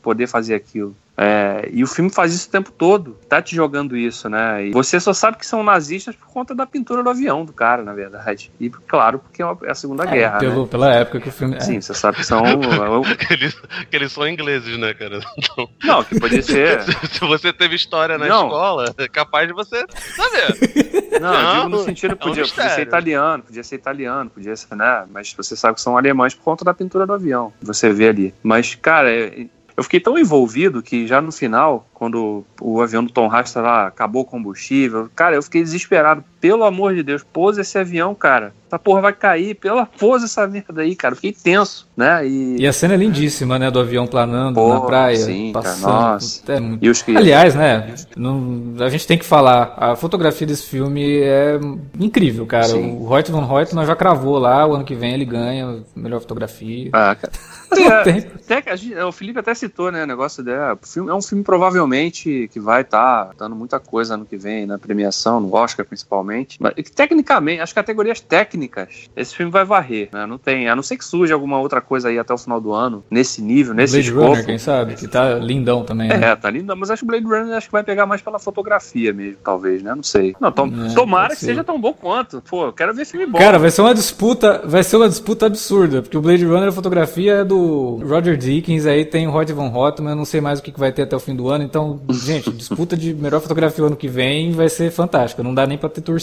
poder fazer aquilo. É, e o filme faz isso o tempo todo, tá te jogando isso, né? E você só sabe que são nazistas por conta da pintura do avião do cara, na verdade. E claro, porque é, é a Segunda é, Guerra. Pelo, né? Pela época que o filme. Sim, você sabe que são. que, eles, que eles são ingleses, né, cara? Então... Não, que podia ser. se, se, você teve história na não. escola, é capaz de você saber. Não, não digo no sentido, podia, é um podia ser italiano, podia ser italiano, podia ser, né? Mas você sabe que são alemães por conta da pintura do avião. Você vê ali. Mas, cara, é, eu fiquei tão envolvido que já no final, quando o avião do Tom Hanks lá acabou o combustível, cara, eu fiquei desesperado. Pelo amor de Deus, pousa esse avião, cara. Essa porra vai cair. Pela pousa essa merda aí, cara. Fiquei tenso, né? E, e a cena é lindíssima, né? Do avião planando porra, na praia. Sim, passando. Cara, nossa. É muito... os que... Aliás, né? Não, a gente tem que falar. A fotografia desse filme é incrível, cara. Sim. O Reut von Reutemann já cravou lá. O ano que vem ele ganha melhor fotografia. Ah, cara. É, até, o Felipe até citou, né, o negócio dela. É um filme provavelmente que vai estar tá dando muita coisa ano que vem na premiação, no Oscar principalmente. Mas tecnicamente, as categorias técnicas, esse filme vai varrer, né? Não tem, a não ser que surja alguma outra coisa aí até o final do ano, nesse nível, nesse Blade escopo. Runner, quem sabe? Que tá lindão também. Né? É, tá lindão, mas acho que Blade Runner acho que vai pegar mais pela fotografia mesmo, talvez, né? Não sei. Não, tom, é, tomara que seja tão bom quanto. Pô, eu quero ver filme bom. Cara, vai ser uma disputa, vai ser uma disputa absurda, porque o Blade Runner a fotografia é do Roger Dickens, aí tem o Hot Von Hot, mas eu não sei mais o que vai ter até o fim do ano, então Então, gente, disputa de melhor fotografia ano que vem vai ser fantástica. Não dá nem pra ter torcida.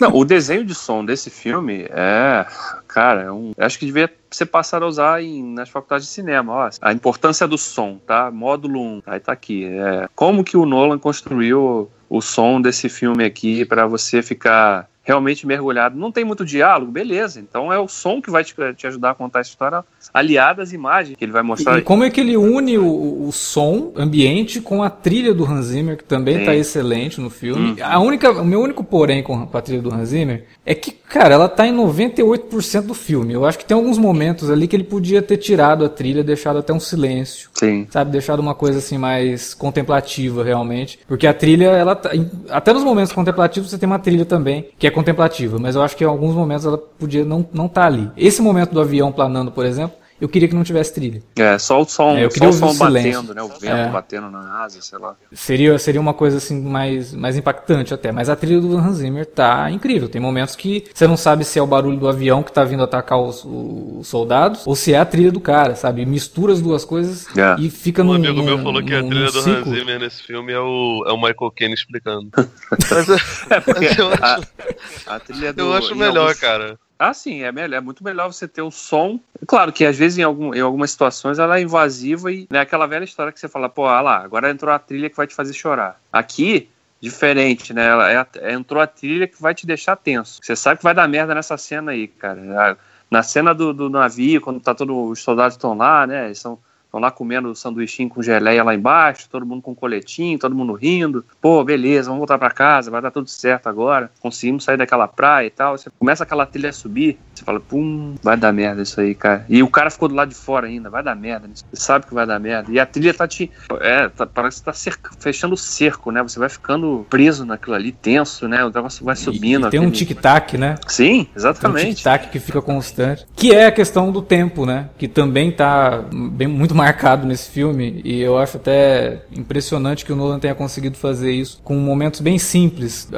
Não, o desenho de som desse filme é. Cara, é um, acho que devia ser passado a usar em, nas faculdades de cinema. Ó, a importância do som, tá? Módulo 1, aí tá aqui. É, como que o Nolan construiu o som desse filme aqui para você ficar realmente mergulhado. Não tem muito diálogo, beleza. Então é o som que vai te, te ajudar a contar essa história, aliado às imagens que ele vai mostrar. E, como é que ele une o, o som ambiente com a trilha do Hans Zimmer, que também está excelente no filme. Hum. A única, o meu único porém com, a trilha do Hans Zimmer é que, cara, ela tá em 98% do filme. Eu acho que tem alguns momentos ali que ele podia ter tirado a trilha, deixado até um silêncio. Sim. Sabe, deixado uma coisa assim mais contemplativa realmente, porque a trilha ela tá, até nos momentos contemplativos você tem uma trilha também que é contemplativa, mas eu acho que em alguns momentos ela podia não não estar tá ali. Esse momento do avião planando, por exemplo, eu queria que não tivesse trilha. É, só o som, é, eu queria só o som batendo, né? O vento é. batendo na asa, sei lá. Seria, seria uma coisa assim mais, mais impactante até. Mas a trilha do Hans Zimmer tá incrível. Tem momentos que você não sabe se é o barulho do avião que tá vindo atacar os, os soldados ou se é a trilha do cara, sabe? Mistura as duas coisas é. e fica no. Um amigo meu falou que a trilha do Hans Zimmer nesse filme é o, é o Michael Caine explicando. mas, é, porque eu acho, a, a trilha do, eu acho melhor, alguns... cara. Ah, sim, é, melhor, é muito melhor você ter o som. Claro que às vezes em, algum, em algumas situações ela é invasiva e né, aquela velha história que você fala, pô, ah lá, agora entrou a trilha que vai te fazer chorar. Aqui, diferente, né? Ela é, é, entrou a trilha que vai te deixar tenso. Você sabe que vai dar merda nessa cena aí, cara. Na cena do, do navio, quando tá todos os soldados estão lá, né? São Estão lá comendo sanduichinho com geleia lá embaixo, todo mundo com coletinho, todo mundo rindo. Pô, beleza, vamos voltar para casa, vai dar tudo certo agora. Conseguimos sair daquela praia e tal. Você começa aquela trilha a subir, você fala, pum, vai dar merda isso aí, cara. E o cara ficou do lado de fora ainda, vai dar merda. Você sabe que vai dar merda. E a trilha tá te. É, tá, parece que tá cerca, fechando o cerco, né? Você vai ficando preso naquilo ali, tenso, né? O negócio vai subindo. E, e tem um tic-tac, né? Sim, exatamente. Tem um tic-tac que fica constante. Que é a questão do tempo, né? Que também tá bem, muito marcado nesse filme e eu acho até impressionante que o Nolan tenha conseguido fazer isso com momentos bem simples.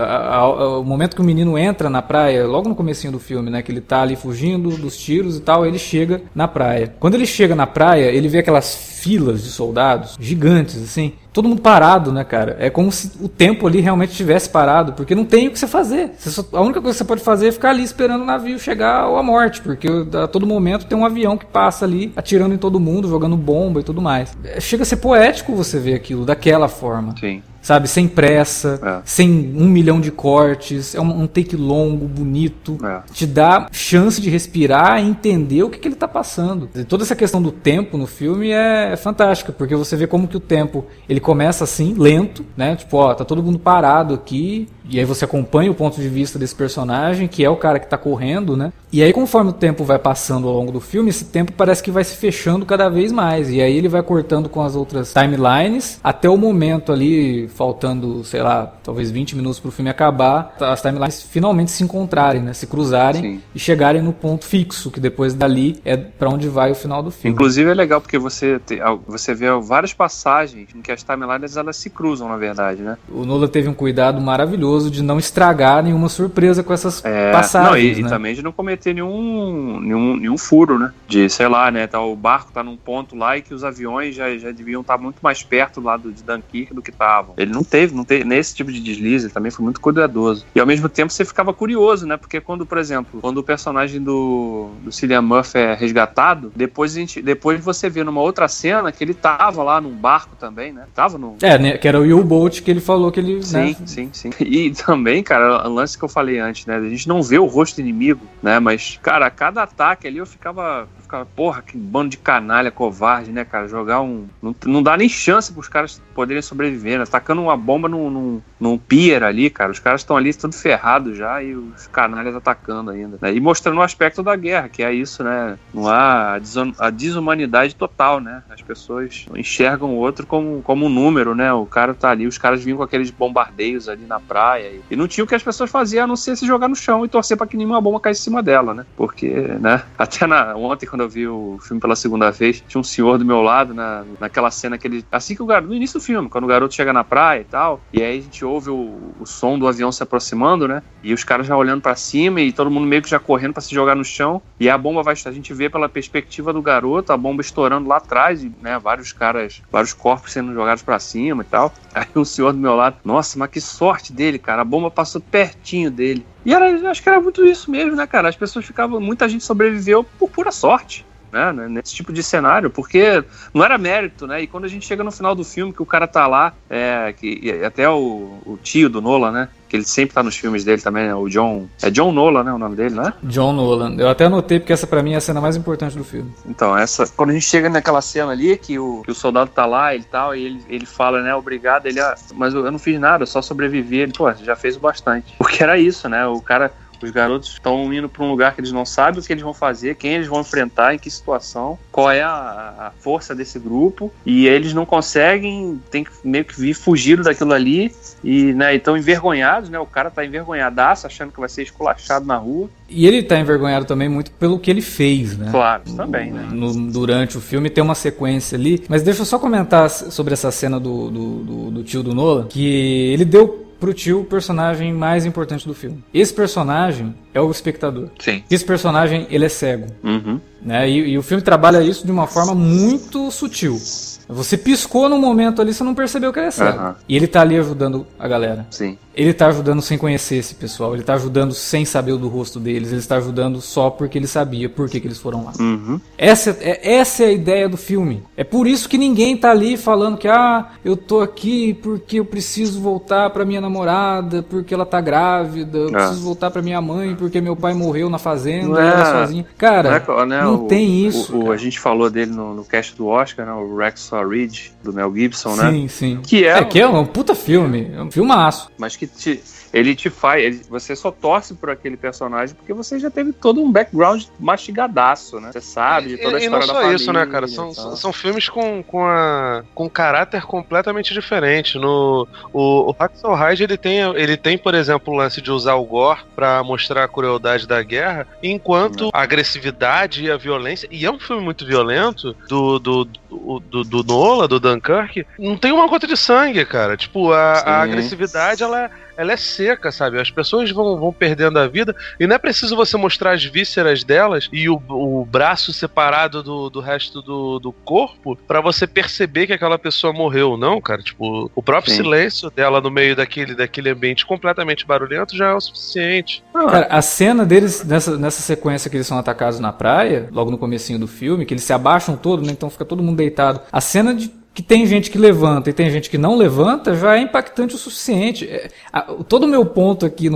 O momento que o menino entra na praia, logo no comecinho do filme, né, que ele tá ali fugindo dos tiros e tal, ele chega na praia. Quando ele chega na praia, ele vê aquelas filas de soldados gigantes assim todo mundo parado, né, cara? É como se o tempo ali realmente tivesse parado, porque não tem o que você fazer. Você só, a única coisa que você pode fazer é ficar ali esperando o navio chegar à morte, porque a todo momento tem um avião que passa ali atirando em todo mundo, jogando bomba e tudo mais. É, chega a ser poético você ver aquilo daquela forma. Sim sabe? Sem pressa, é. sem um milhão de cortes, é um, um take longo, bonito, é. te dá chance de respirar e entender o que, que ele está passando. E toda essa questão do tempo no filme é, é, fantástica, porque você vê como que o tempo ele começa assim, lento, né? Tipo, ó, tá todo mundo parado aqui, e aí você acompanha o ponto de vista desse personagem, que é o cara que está correndo, né? E aí conforme o tempo vai passando ao longo do filme, esse tempo parece que vai se fechando cada vez mais. E aí ele vai cortando com as outras timelines até o momento ali, faltando, sei lá, talvez 20 minutos para o filme acabar, as timelines finalmente se encontrarem, né? Se cruzarem Sim. e chegarem no ponto fixo, que depois dali é para onde vai o final do filme. Inclusive é legal porque você, te, você vê várias passagens em que as timelines elas se cruzam, na verdade, né? O Nola teve um cuidado maravilhoso de não estragar nenhuma surpresa com essas é, passagens. Não, e, né? e, também de não cometer nenhum, nenhum, nenhum furo, né? De, sei lá, né? Tá, o barco tá num ponto lá e que os aviões já, já deviam estar tá muito mais perto lá do, de Dunkirk do que estavam. Ele não teve, não teve nesse tipo de deslize, ele também foi muito cuidadoso. E ao mesmo tempo você ficava curioso, né? Porque quando, por exemplo, quando o personagem do, do Cillian Murphy é resgatado, depois, a gente, depois você vê numa outra cena que ele tava lá num barco também, né? Tava no. É, né? Que era o U-Boat que ele falou que ele. Sim, né? sim, sim. E também, cara, o lance que eu falei antes, né? A gente não vê o rosto inimigo, né? Mas, cara, cada ataque ali eu ficava ficava, porra, que bando de canalha, covarde, né, cara? Jogar um. Não, não dá nem chance pros caras poderem sobreviver, né? Tacando uma bomba num, num, num pier ali, cara. Os caras estão ali tudo ferrados já e os canalhas atacando ainda. Né? E mostrando o aspecto da guerra, que é isso, né? Não há a desumanidade total, né? As pessoas enxergam o outro como, como um número, né? O cara tá ali, os caras vinham com aqueles bombardeios ali na praia praia. E não tinha o que as pessoas faziam a não ser se jogar no chão e torcer para que nenhuma bomba caísse em cima dela, né? Porque, né? Até na, ontem, quando eu vi o filme pela segunda vez, tinha um senhor do meu lado na, naquela cena que ele. Assim que o garoto. No início do filme, quando o garoto chega na praia e tal, e aí a gente ouve o, o som do avião se aproximando, né? E os caras já olhando para cima e todo mundo meio que já correndo para se jogar no chão. E a bomba vai. A gente vê pela perspectiva do garoto, a bomba estourando lá atrás, e, né? Vários caras, vários corpos sendo jogados para cima e tal. Aí o senhor do meu lado, nossa, mas que sorte dele, cara. A bomba passou pertinho dele. E era, acho que era muito isso mesmo, né, cara? As pessoas ficavam. Muita gente sobreviveu por pura sorte. Né, nesse tipo de cenário, porque não era mérito, né? E quando a gente chega no final do filme, que o cara tá lá, é, que, até o, o tio do Nola, né? que ele sempre tá nos filmes dele também, né? O John. É John Nolan, né? O nome dele, né? John Nolan. Eu até anotei porque essa para mim é a cena mais importante do filme. Então, essa. Quando a gente chega naquela cena ali, que o, que o soldado tá lá e tal, e ele, ele fala, né? Obrigado, ele. Ah, mas eu, eu não fiz nada, eu só sobrevivi. Ele, pô, já fez o bastante. Porque era isso, né? O cara os garotos estão indo para um lugar que eles não sabem o que eles vão fazer, quem eles vão enfrentar, em que situação, qual é a, a força desse grupo, e eles não conseguem, tem que meio que vir fugindo daquilo ali, e né, estão envergonhados, né? O cara tá envergonhadaço, achando que vai ser esculachado na rua. E ele tá envergonhado também muito pelo que ele fez, né? Claro, também, né? No, durante o filme tem uma sequência ali. Mas deixa eu só comentar sobre essa cena do, do, do, do tio do Nolan, que ele deu pro tio o personagem mais importante do filme. Esse personagem é o espectador. Sim. Esse personagem, ele é cego. Uhum. Né? E, e, o filme trabalha isso de uma forma muito sutil. Você piscou no momento ali, você não percebeu que ele é cego. Uhum. E ele tá ali ajudando a galera. Sim. Ele tá ajudando sem conhecer esse pessoal. Ele tá ajudando sem saber do rosto deles. Ele está ajudando só porque ele sabia por que, que eles foram lá. Uhum. Essa, é, essa é a ideia do filme. É por isso que ninguém tá ali falando que, ah, eu tô aqui porque eu preciso voltar pra minha namorada, porque ela tá grávida. Eu é. preciso voltar pra minha mãe porque meu pai morreu na fazenda, não é, sozinha. Cara, não, é, né, não o, tem isso. O, o, a gente falou dele no, no cast do Oscar, né? O Rex Ridge, do Mel Gibson, né? Sim, sim. Que é, é, que é um puta filme. É um filmaço. Mas que te, ele te faz. Ele, você só torce por aquele personagem porque você já teve todo um background mastigadaço, né? Você sabe de toda a e, história e não só isso, né, cara? São, são filmes com, com, a, com caráter completamente diferente. No, o, o Hacksaw Ridge, ele tem, ele tem, por exemplo, o lance de usar o gore para mostrar a crueldade da guerra, enquanto a agressividade e a violência, e é um filme muito violento, do, do, do, do, do Nola, do Dunkirk, não tem uma gota de sangue, cara. Tipo, a, a agressividade, ela é ela é seca, sabe? As pessoas vão, vão perdendo a vida e não é preciso você mostrar as vísceras delas e o, o braço separado do, do resto do, do corpo para você perceber que aquela pessoa morreu, não, cara. Tipo, o próprio Sim. silêncio dela no meio daquele, daquele ambiente completamente barulhento já é o suficiente. Cara, a cena deles, nessa, nessa sequência que eles são atacados na praia, logo no comecinho do filme, que eles se abaixam todo, né? Então fica todo mundo deitado. A cena de que tem gente que levanta e tem gente que não levanta, já é impactante o suficiente. É, a, todo o meu ponto aqui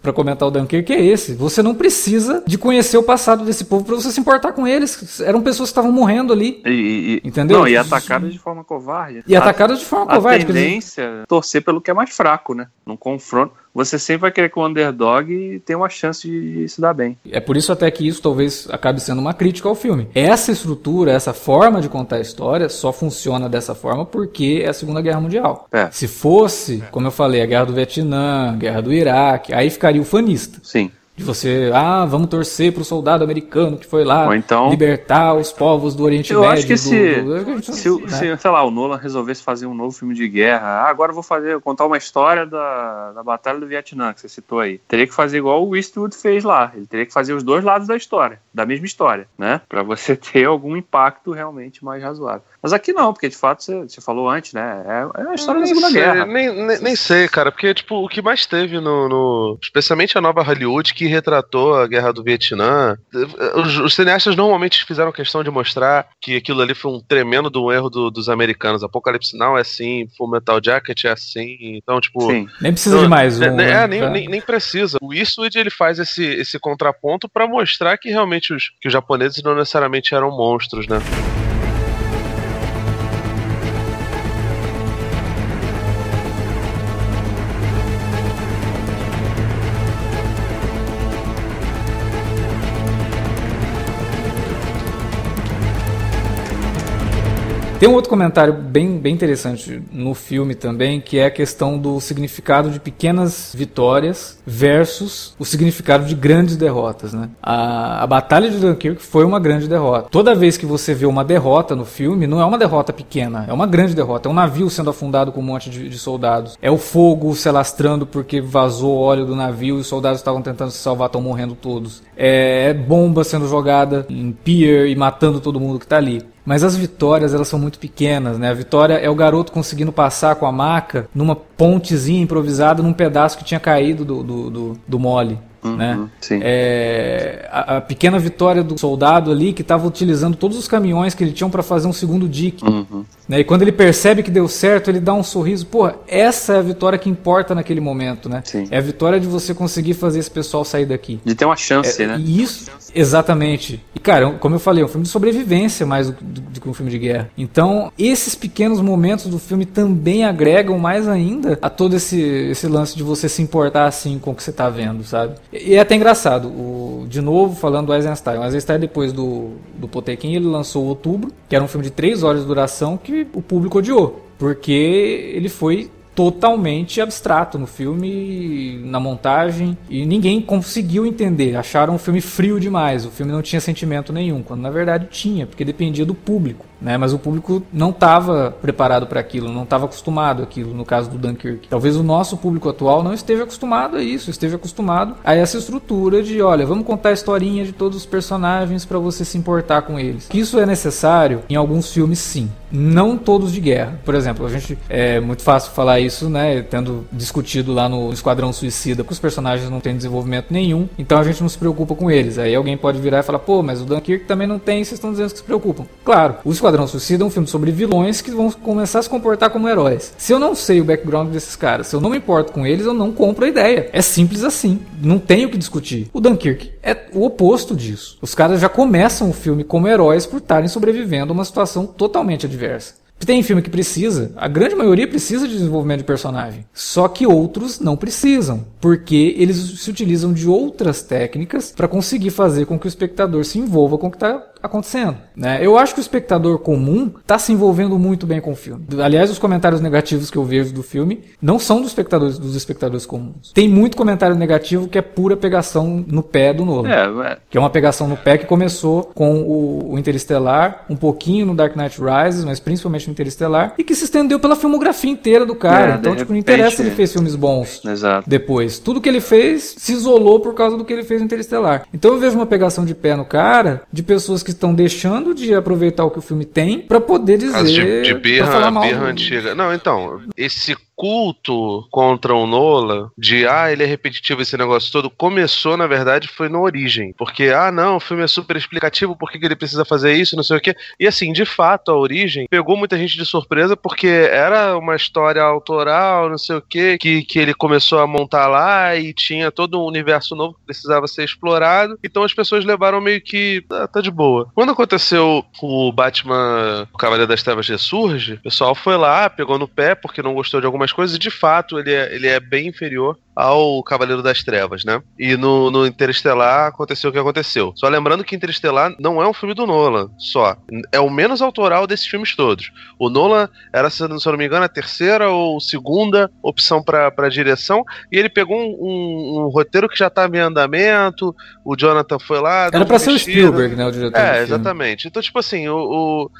para comentar o Dunkirk é esse. Você não precisa de conhecer o passado desse povo para você se importar com eles. Eram pessoas que estavam morrendo ali. E, e, entendeu? Não, e atacadas de forma covarde. E atacadas de forma covarde. A tendência é torcer pelo que é mais fraco, né? Num confronto você sempre vai querer que o underdog tenha uma chance de se dar bem. É por isso até que isso talvez acabe sendo uma crítica ao filme. Essa estrutura, essa forma de contar a história só funciona dessa forma porque é a Segunda Guerra Mundial. É. Se fosse, como eu falei, a Guerra do Vietnã, a Guerra do Iraque, aí ficaria o fanista. Sim. De você, ah, vamos torcer pro soldado americano que foi lá então, libertar os povos do Oriente eu Médio. Eu acho que se, do, do, se, né? se, sei lá, o Nolan resolvesse fazer um novo filme de guerra, ah, agora eu vou fazer, contar uma história da, da Batalha do Vietnã, que você citou aí. Teria que fazer igual o Eastwood fez lá. Ele teria que fazer os dois lados da história, da mesma história, né? Pra você ter algum impacto realmente mais razoável. Mas aqui não, porque de fato você, você falou antes, né? É, é a história da Segunda sei, Guerra. Nem, nem, nem, sei, cara, porque tipo, o que mais teve no, no, Especialmente a nova Hollywood que retratou a guerra do Vietnã. Os, os cineastas normalmente fizeram questão de mostrar que aquilo ali foi um tremendo do erro do, dos americanos. Apocalipse Now é assim, Full Metal Jacket é assim. Então, tipo. Sim. Nem precisa de mais um. É, é nem, nem, nem, precisa. O Eastwood ele faz esse, esse contraponto para mostrar que realmente os, que os japoneses não necessariamente eram monstros, né? Tem um outro comentário bem, bem interessante no filme também, que é a questão do significado de pequenas vitórias versus o significado de grandes derrotas, né? A, a Batalha de Dunkirk foi uma grande derrota. Toda vez que você vê uma derrota no filme, não é uma derrota pequena, é uma grande derrota. É um navio sendo afundado com um monte de, de soldados. É o fogo se alastrando porque vazou óleo do navio e os soldados estavam tentando se salvar, estão morrendo todos. É, é bomba sendo jogada em pier e matando todo mundo que está ali. Mas as vitórias, elas são muito pequenas, né? A vitória é o garoto conseguindo passar com a maca numa pontezinha improvisada num pedaço que tinha caído do, do, do, do mole. Uhum, né? É, a, a, pequena vitória do soldado ali que estava utilizando todos os caminhões que ele tinha para fazer um segundo dique. Uhum. Né? E quando ele percebe que deu certo, ele dá um sorriso. Pô, essa é a vitória que importa naquele momento, né? Sim. É a vitória de você conseguir fazer esse pessoal sair daqui. De ter uma chance, é, né? Isso, exatamente. E cara, como eu falei, é um filme de sobrevivência mais do, do, do que um filme de guerra. Então, esses pequenos momentos do filme também agregam mais ainda a todo esse, esse lance de você se importar assim com o que você está vendo, sabe? E é até engraçado, o, de novo falando do Eisenstein. O Eisenstein, depois do, do Potequim, ele lançou Outubro, que era um filme de 3 horas de duração que o público odiou. Porque ele foi totalmente abstrato no filme, na montagem, e ninguém conseguiu entender. Acharam um filme frio demais, o filme não tinha sentimento nenhum, quando na verdade tinha, porque dependia do público. Né? Mas o público não estava preparado para aquilo, não estava acostumado àquilo, no caso do Dunkirk. Talvez o nosso público atual não esteja acostumado a isso, esteja acostumado a essa estrutura de, olha, vamos contar a historinha de todos os personagens para você se importar com eles. Isso é necessário em alguns filmes, sim. Não todos de guerra. Por exemplo, a gente é muito fácil falar isso, né? Tendo discutido lá no Esquadrão Suicida que os personagens não têm desenvolvimento nenhum, então a gente não se preocupa com eles. Aí alguém pode virar e falar, pô, mas o Dunkirk também não tem, vocês estão dizendo que se preocupam. Claro, o Esquadrão Suicida é um filme sobre vilões que vão começar a se comportar como heróis. Se eu não sei o background desses caras, se eu não me importo com eles, eu não compro a ideia. É simples assim. Não tenho o que discutir. O Dunkirk é o oposto disso. Os caras já começam o filme como heróis por estarem sobrevivendo a uma situação totalmente adversa. Tem filme que precisa, a grande maioria precisa de desenvolvimento de personagem. Só que outros não precisam, porque eles se utilizam de outras técnicas para conseguir fazer com que o espectador se envolva com o que está acontecendo. Né? Eu acho que o espectador comum está se envolvendo muito bem com o filme. Aliás, os comentários negativos que eu vejo do filme não são dos espectadores, dos espectadores comuns. Tem muito comentário negativo que é pura pegação no pé do Nolan. É, é. Que é uma pegação no pé que começou com o, o Interestelar, um pouquinho no Dark Knight Rises, mas principalmente no Interestelar, e que se estendeu pela filmografia inteira do cara. É, então, tipo, não interessa se ele fez filmes bons Exato. depois. Tudo que ele fez se isolou por causa do que ele fez no Interestelar. Então eu vejo uma pegação de pé no cara de pessoas que estão deixando de aproveitar o que o filme tem para poder dizer. De, de birra, birra antiga. Não, então, esse culto contra o Nola, de ah, ele é repetitivo esse negócio todo, começou, na verdade, foi no Origem. Porque, ah, não, o filme é super explicativo, por que, que ele precisa fazer isso, não sei o quê. E assim, de fato, a Origem pegou muita gente de surpresa, porque era uma história autoral, não sei o quê, que, que ele começou a montar lá e tinha todo um universo novo que precisava ser explorado. Então as pessoas levaram meio que. Ah, tá de boa. Quando aconteceu o Batman, o Cavaleiro das Trevas ressurge, o pessoal foi lá, pegou no pé, porque não gostou de algumas algumas coisas, de fato ele é, ele é bem inferior ao Cavaleiro das Trevas, né? E no, no Interestelar aconteceu o que aconteceu. Só lembrando que Interestelar não é um filme do Nolan, só. É o menos autoral desses filmes todos. O Nolan era, se eu não me engano, a terceira ou segunda opção para direção, e ele pegou um, um, um roteiro que já estava em andamento, o Jonathan foi lá. Era para ser o Spielberg, né? O diretor. É, exatamente. Então, tipo assim, o, o,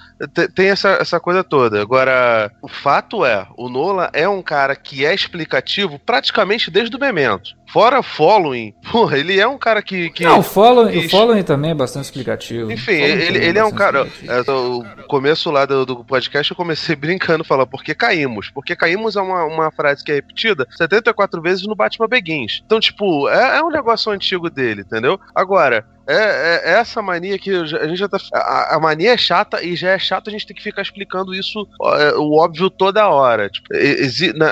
tem essa, essa coisa toda. Agora, o fato é, o Nolan é um cara que é explicativo praticamente desde do Memento. Fora Following, porra, ele é um cara que. que não, o Following, que... o Following também é bastante explicativo. Enfim, ele, ele é, é um cara. É, o começo lá do, do, podcast eu comecei brincando, falando porque caímos. Porque caímos é uma, uma frase que é repetida 74 vezes no Batman Begins. Então, tipo, é, é um negócio antigo dele, entendeu? Agora, é, é, é, essa mania que a gente já tá. A, a, mania é chata e já é chato a gente ter que ficar explicando isso, é, o óbvio, toda hora. Tipo,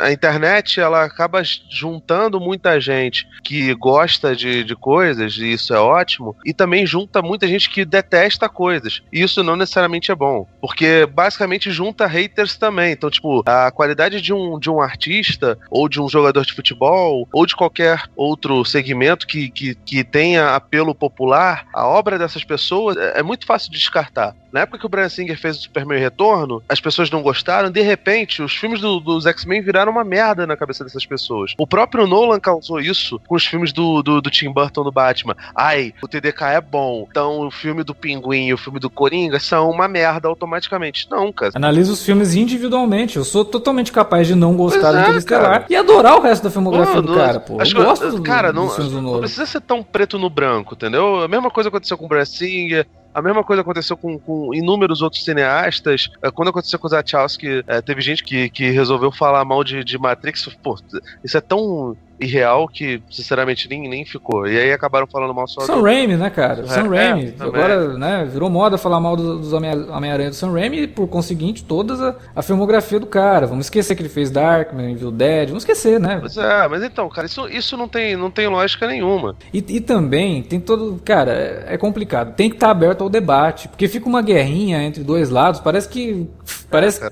a internet ela acaba juntando muita gente que gosta de, de coisas, e isso é ótimo, e também junta muita gente que detesta coisas. E isso não necessariamente é bom. Porque basicamente junta haters também. Então, tipo, a qualidade de um, de um artista, ou de um jogador de futebol, ou de qualquer outro segmento que, que, que tenha apelo popular a obra dessas pessoas é, é muito fácil de descartar. Na época que o Brian Singer fez o Superman Retorno, as pessoas não gostaram, de repente, os filmes do, dos X-Men viraram uma merda na cabeça dessas pessoas. O próprio Nolan causou isso com os filmes do, do, do Tim Burton do Batman. Ai, o TDK é bom, então o filme do Pinguim e o filme do Coringa são uma merda automaticamente. Não, cara. Analisa os filmes individualmente. Eu sou totalmente capaz de não gostar pois do é, Interestelar e adorar o resto da filmografia do cara, pô. Acho eu gosto cara, do, não, dos filmes do Nolan. Não precisa ser tão preto no branco, entendeu? A mesma coisa aconteceu com o Brad Singer, a mesma coisa aconteceu com, com inúmeros outros cineastas. É, quando aconteceu com o Zachowski, é, teve gente que, que resolveu falar mal de, de Matrix. Pô, isso é tão irreal que, sinceramente, nem, nem ficou. E aí acabaram falando mal só Sam do... Raimi, né, cara? É, Sam Raimi. É, Agora, né, virou moda falar mal dos Homem-Aranha do Sam Raimi e, por conseguinte, toda a, a, filmografia do cara. Vamos esquecer que ele fez Darkman, Evil Dead, vamos esquecer, né? Pois é, mas então, cara, isso, isso não, tem, não tem lógica nenhuma. E, e também tem todo... Cara, é, é complicado. Tem que estar tá aberto ao debate, porque fica uma guerrinha entre dois lados, parece que... Parece, é,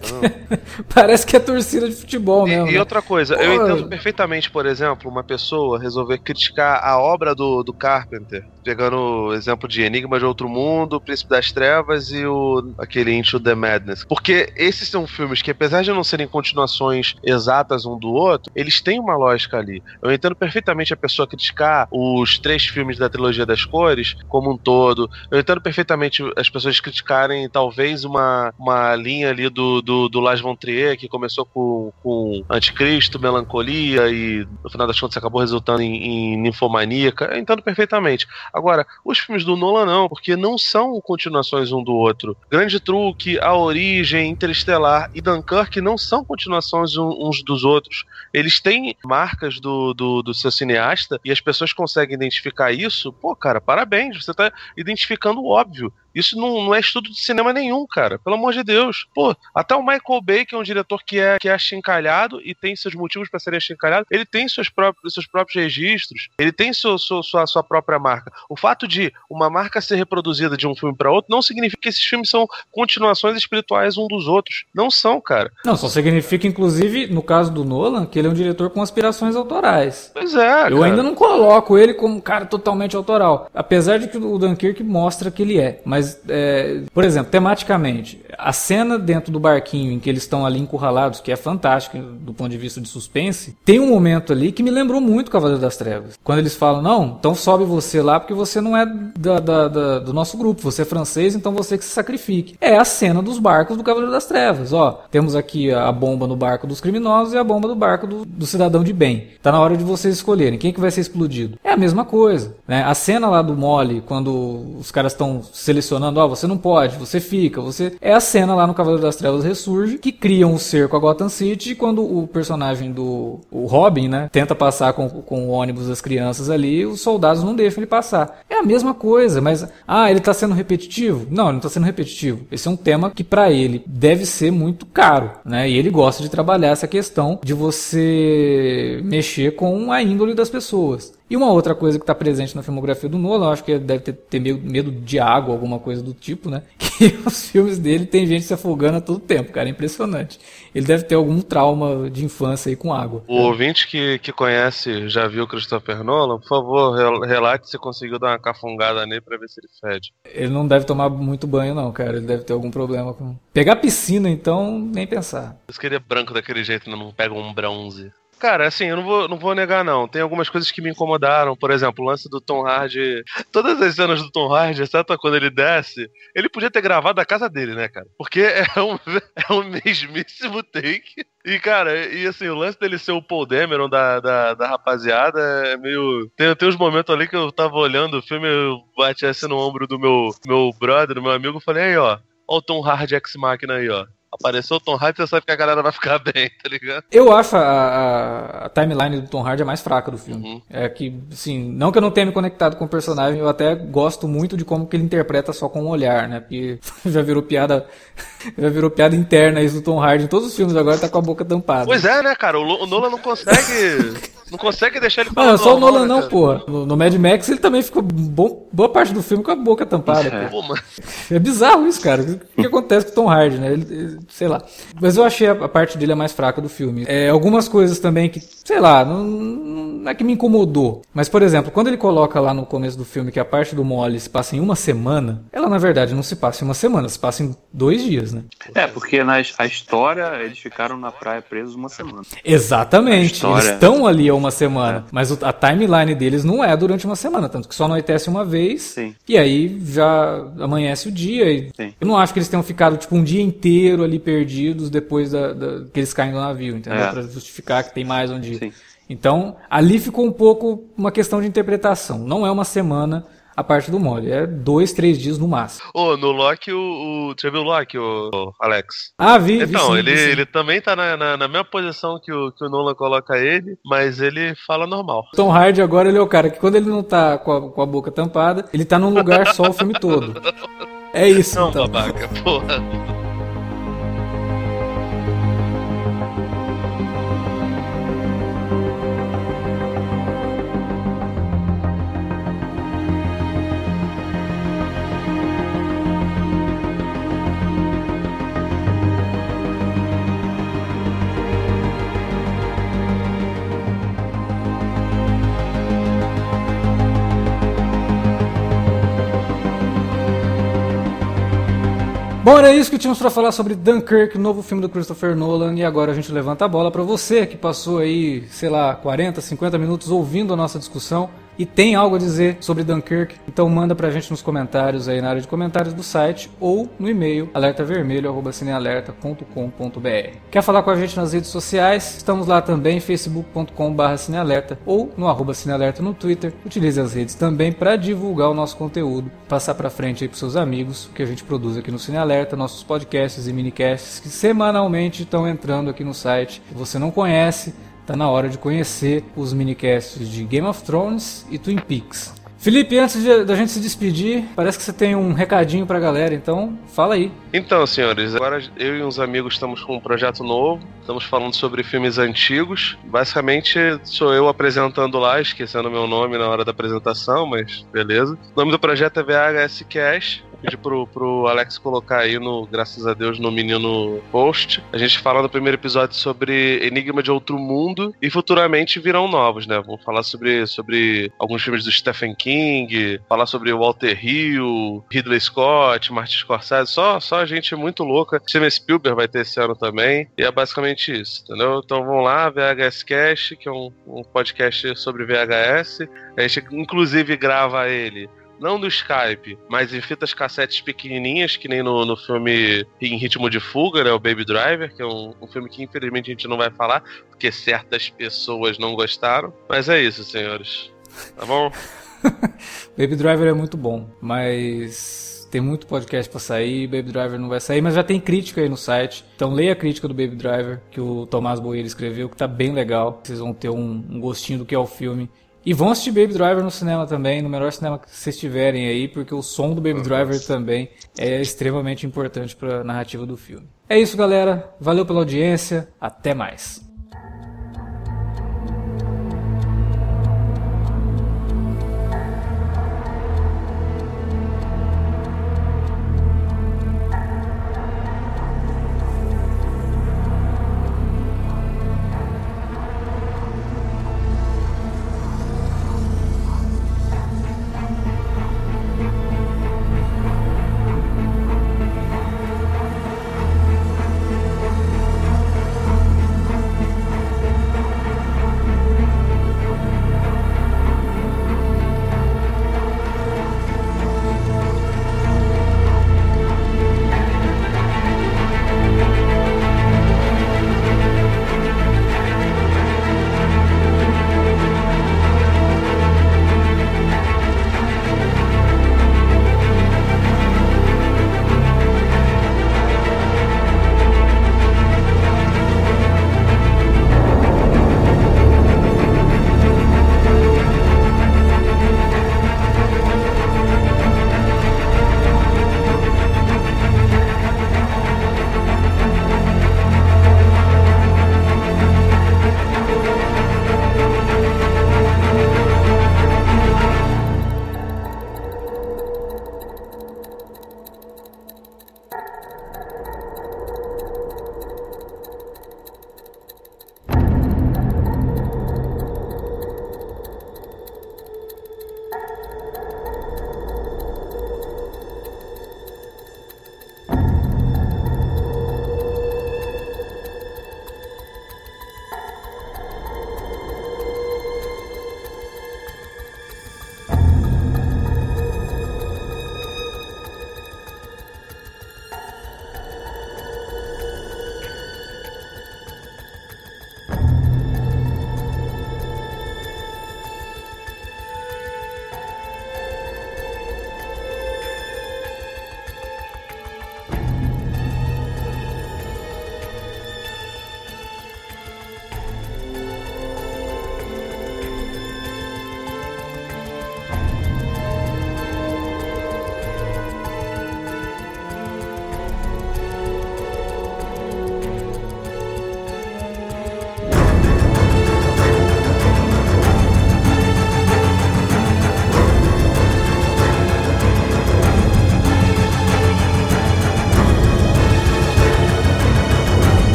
parece que é torcida de futebol e, mesmo. E né? outra coisa, Pô, eu entendo perfeitamente, por exemplo, uma pessoa resolver criticar a obra do, do Carpenter, pegando o exemplo de Enigma de Outro Mundo, Príncipe das Trevas e o aquele Into the Madness. Porque esses são filmes que, apesar de não serem continuações exatas um do outro, eles têm uma lógica ali. Eu entendo perfeitamente a pessoa criticar os três filmes da trilogia das cores como um todo. Eu entendo perfeitamente as pessoas criticarem talvez uma, uma linha ali do, do, do Lars von Trier, que começou com, com Anticristo, Melancolia e no final das contas acabou resultando em, em Ninfomaníaca. Eu entendo perfeitamente. Agora, os filmes do Nolan não, porque não são continuações um do outro. Grande Truque, A Origem, Interestelar e Dunkirk não são continuações uns dos outros. Eles têm marcas do, do, do seu cineasta e as pessoas conseguem identificar isso. Pô, cara, parabéns, você está identificando o óbvio. Isso não, não é estudo de cinema nenhum, cara. Pelo amor de Deus. Pô, até o Michael Bay, que é um diretor que é, que é achincalhado e tem seus motivos para ser achincalhado, ele tem seus próprios, seus próprios registros, ele tem seu, seu, sua, sua própria marca. O fato de uma marca ser reproduzida de um filme para outro não significa que esses filmes são continuações espirituais um dos outros. Não são, cara. Não, só significa, inclusive, no caso do Nolan, que ele é um diretor com aspirações autorais. Pois é. Eu cara. ainda não coloco ele como um cara totalmente autoral. Apesar de que o Dunkirk mostra que ele é. Mas mas, é, por exemplo, tematicamente, a cena dentro do barquinho em que eles estão ali encurralados, que é fantástica do ponto de vista de suspense, tem um momento ali que me lembrou muito Cavaleiro das Trevas. Quando eles falam, não, então sobe você lá porque você não é da, da, da, do nosso grupo, você é francês, então você que se sacrifique. É a cena dos barcos do Cavaleiro das Trevas. Ó, temos aqui a bomba no barco dos criminosos e a bomba no barco do, do cidadão de bem. Tá na hora de vocês escolherem quem que vai ser explodido. É a mesma coisa. Né? A cena lá do Mole, quando os caras estão selecionando funcionando, ó, oh, você não pode, você fica, você. É a cena lá no Cavaleiro das Trevas Ressurge, que criam um cerco a Gotham City quando o personagem do o Robin, né, tenta passar com, com o ônibus das crianças ali, os soldados não deixam ele passar. É a mesma coisa, mas ah, ele tá sendo repetitivo? Não, ele não tá sendo repetitivo. Esse é um tema que para ele deve ser muito caro, né? E ele gosta de trabalhar essa questão de você mexer com a índole das pessoas. E uma outra coisa que está presente na filmografia do Nolan, acho que deve ter, ter medo de água, alguma coisa do tipo, né? Que os filmes dele tem gente se afogando a todo tempo, cara, é impressionante. Ele deve ter algum trauma de infância aí com água. O ouvinte que, que conhece, já viu Christopher Nolan, por favor, relate se conseguiu dar uma cafungada nele para ver se ele fede. Ele não deve tomar muito banho, não, cara. Ele deve ter algum problema com. Pegar piscina, então, nem pensar. Por isso que ele é branco daquele jeito, não pega um bronze. Cara, assim, eu não vou, não vou negar, não. Tem algumas coisas que me incomodaram. Por exemplo, o lance do Tom Hardy. Todas as cenas do Tom Hardy, exceto quando ele desce, ele podia ter gravado da casa dele, né, cara? Porque é um, é um mesmíssimo take. E, cara, e assim, o lance dele ser o Paul Dameron da, da, da rapaziada é meio. Tem, tem uns momentos ali que eu tava olhando o filme, eu bati assim no ombro do meu, meu brother, do meu amigo, e falei, aí, ó, ó o Tom Hardy X-Máquina aí, ó apareceu o Tom Hardy, você sabe que a galera vai ficar bem, tá ligado? Eu acho a, a, a timeline do Tom Hardy a mais fraca do filme. Uhum. É que, assim, não que eu não tenha me conectado com o personagem, eu até gosto muito de como que ele interpreta só com o olhar, né? Porque já virou piada, já virou piada interna isso do Tom Hardy. Em todos os filmes agora tá com a boca tampada. Pois é, né, cara? O, o Nolan não consegue Não consegue deixar ele falar. Não, só o Nolan não, né, porra. No, no, Mad Max ele também ficou bom, boa parte do filme com a boca tampada. É, é bizarro isso, cara. O que acontece com o Tom Hardy, né? Ele, ele, sei lá. Mas eu achei a, parte dele a mais fraca do filme. É, algumas coisas também que, sei lá, não, não é que me incomodou. Mas, por exemplo, quando ele coloca lá no começo do filme que a parte do Molly se passa em uma semana, ela na verdade não se passa em uma semana, se passa em dois dias, né? É, porque na a história eles ficaram na praia presos uma semana. Exatamente. História... Eles estão ali há uma semana. É. Mas a timeline deles não é durante uma semana, tanto que só anoitece uma vez. Sim. E aí já amanhece o dia. Sim. Eu não acho que eles tenham ficado tipo um dia inteiro ali perdidos depois da, da que eles caem do navio, entendeu? É. Pra justificar que tem mais onde ir. Sim. Então, ali ficou um pouco uma questão de interpretação. Não é uma semana a parte do mole. É dois, três dias no máximo. Ô, oh, no Loki, o, o. Você viu o Loki, o, o Alex? Ah, vi. Então, vi sim, ele, vi sim. ele também tá na, na, na, mesma posição que o, que o Nolan coloca ele, mas ele fala normal. Tom Hardy agora ele é o cara que quando ele não tá com a, com a boca tampada, ele tá num lugar só o filme todo. É isso, não, então. babaca, porra. Bom, era isso que tínhamos para falar sobre Dunkirk, novo filme do Christopher Nolan. E agora a gente levanta a bola para você que passou aí, sei lá, 40, 50 minutos ouvindo a nossa discussão e tem algo a dizer sobre Dunkirk, então manda pra gente nos comentários aí na área de comentários do site ou no e-mail alertavermelho@cinealerta.com.br. Quer falar com a gente nas redes sociais? Estamos lá também facebook.com/cinealerta ou no arroba cinealerta no Twitter. Utilize as redes também para divulgar o nosso conteúdo, passar para frente aí pros seus amigos, que a gente produz aqui no Cinealerta, nossos podcasts e minicasts que semanalmente estão entrando aqui no site. Se você não conhece, tá na hora de conhecer os minicasts de Game of Thrones e Twin Peaks. Felipe, antes da gente se despedir, parece que você tem um recadinho pra galera, então fala aí. Então, senhores, agora eu e uns amigos estamos com um projeto novo, estamos falando sobre filmes antigos. Basicamente, sou eu apresentando lá, esquecendo meu nome na hora da apresentação, mas beleza. O nome do projeto é VHS Cash pedir pro, pro Alex colocar aí no, graças a Deus, no menino post. A gente fala no primeiro episódio sobre Enigma de Outro Mundo e futuramente virão novos, né? Vamos falar sobre, sobre alguns filmes do Stephen King, falar sobre Walter Hill, Ridley Scott, Martin Scorsese, só, só gente muito louca. Steven Spielberg vai ter esse ano também. E é basicamente isso, entendeu? Então vamos lá, VHS Cast, que é um, um podcast sobre VHS. A gente inclusive grava ele não no Skype, mas em fitas cassetes pequenininhas, que nem no, no filme Em Ritmo de Fuga, né, o Baby Driver, que é um, um filme que infelizmente a gente não vai falar, porque certas pessoas não gostaram. Mas é isso, senhores. Tá bom? Baby Driver é muito bom, mas tem muito podcast para sair, Baby Driver não vai sair, mas já tem crítica aí no site. Então leia a crítica do Baby Driver que o Tomás Boeira escreveu, que tá bem legal. Vocês vão ter um, um gostinho do que é o filme. E vão assistir Baby Driver no cinema também, no melhor cinema que vocês tiverem aí, porque o som do Baby Nossa. Driver também é extremamente importante para a narrativa do filme. É isso, galera. Valeu pela audiência. Até mais.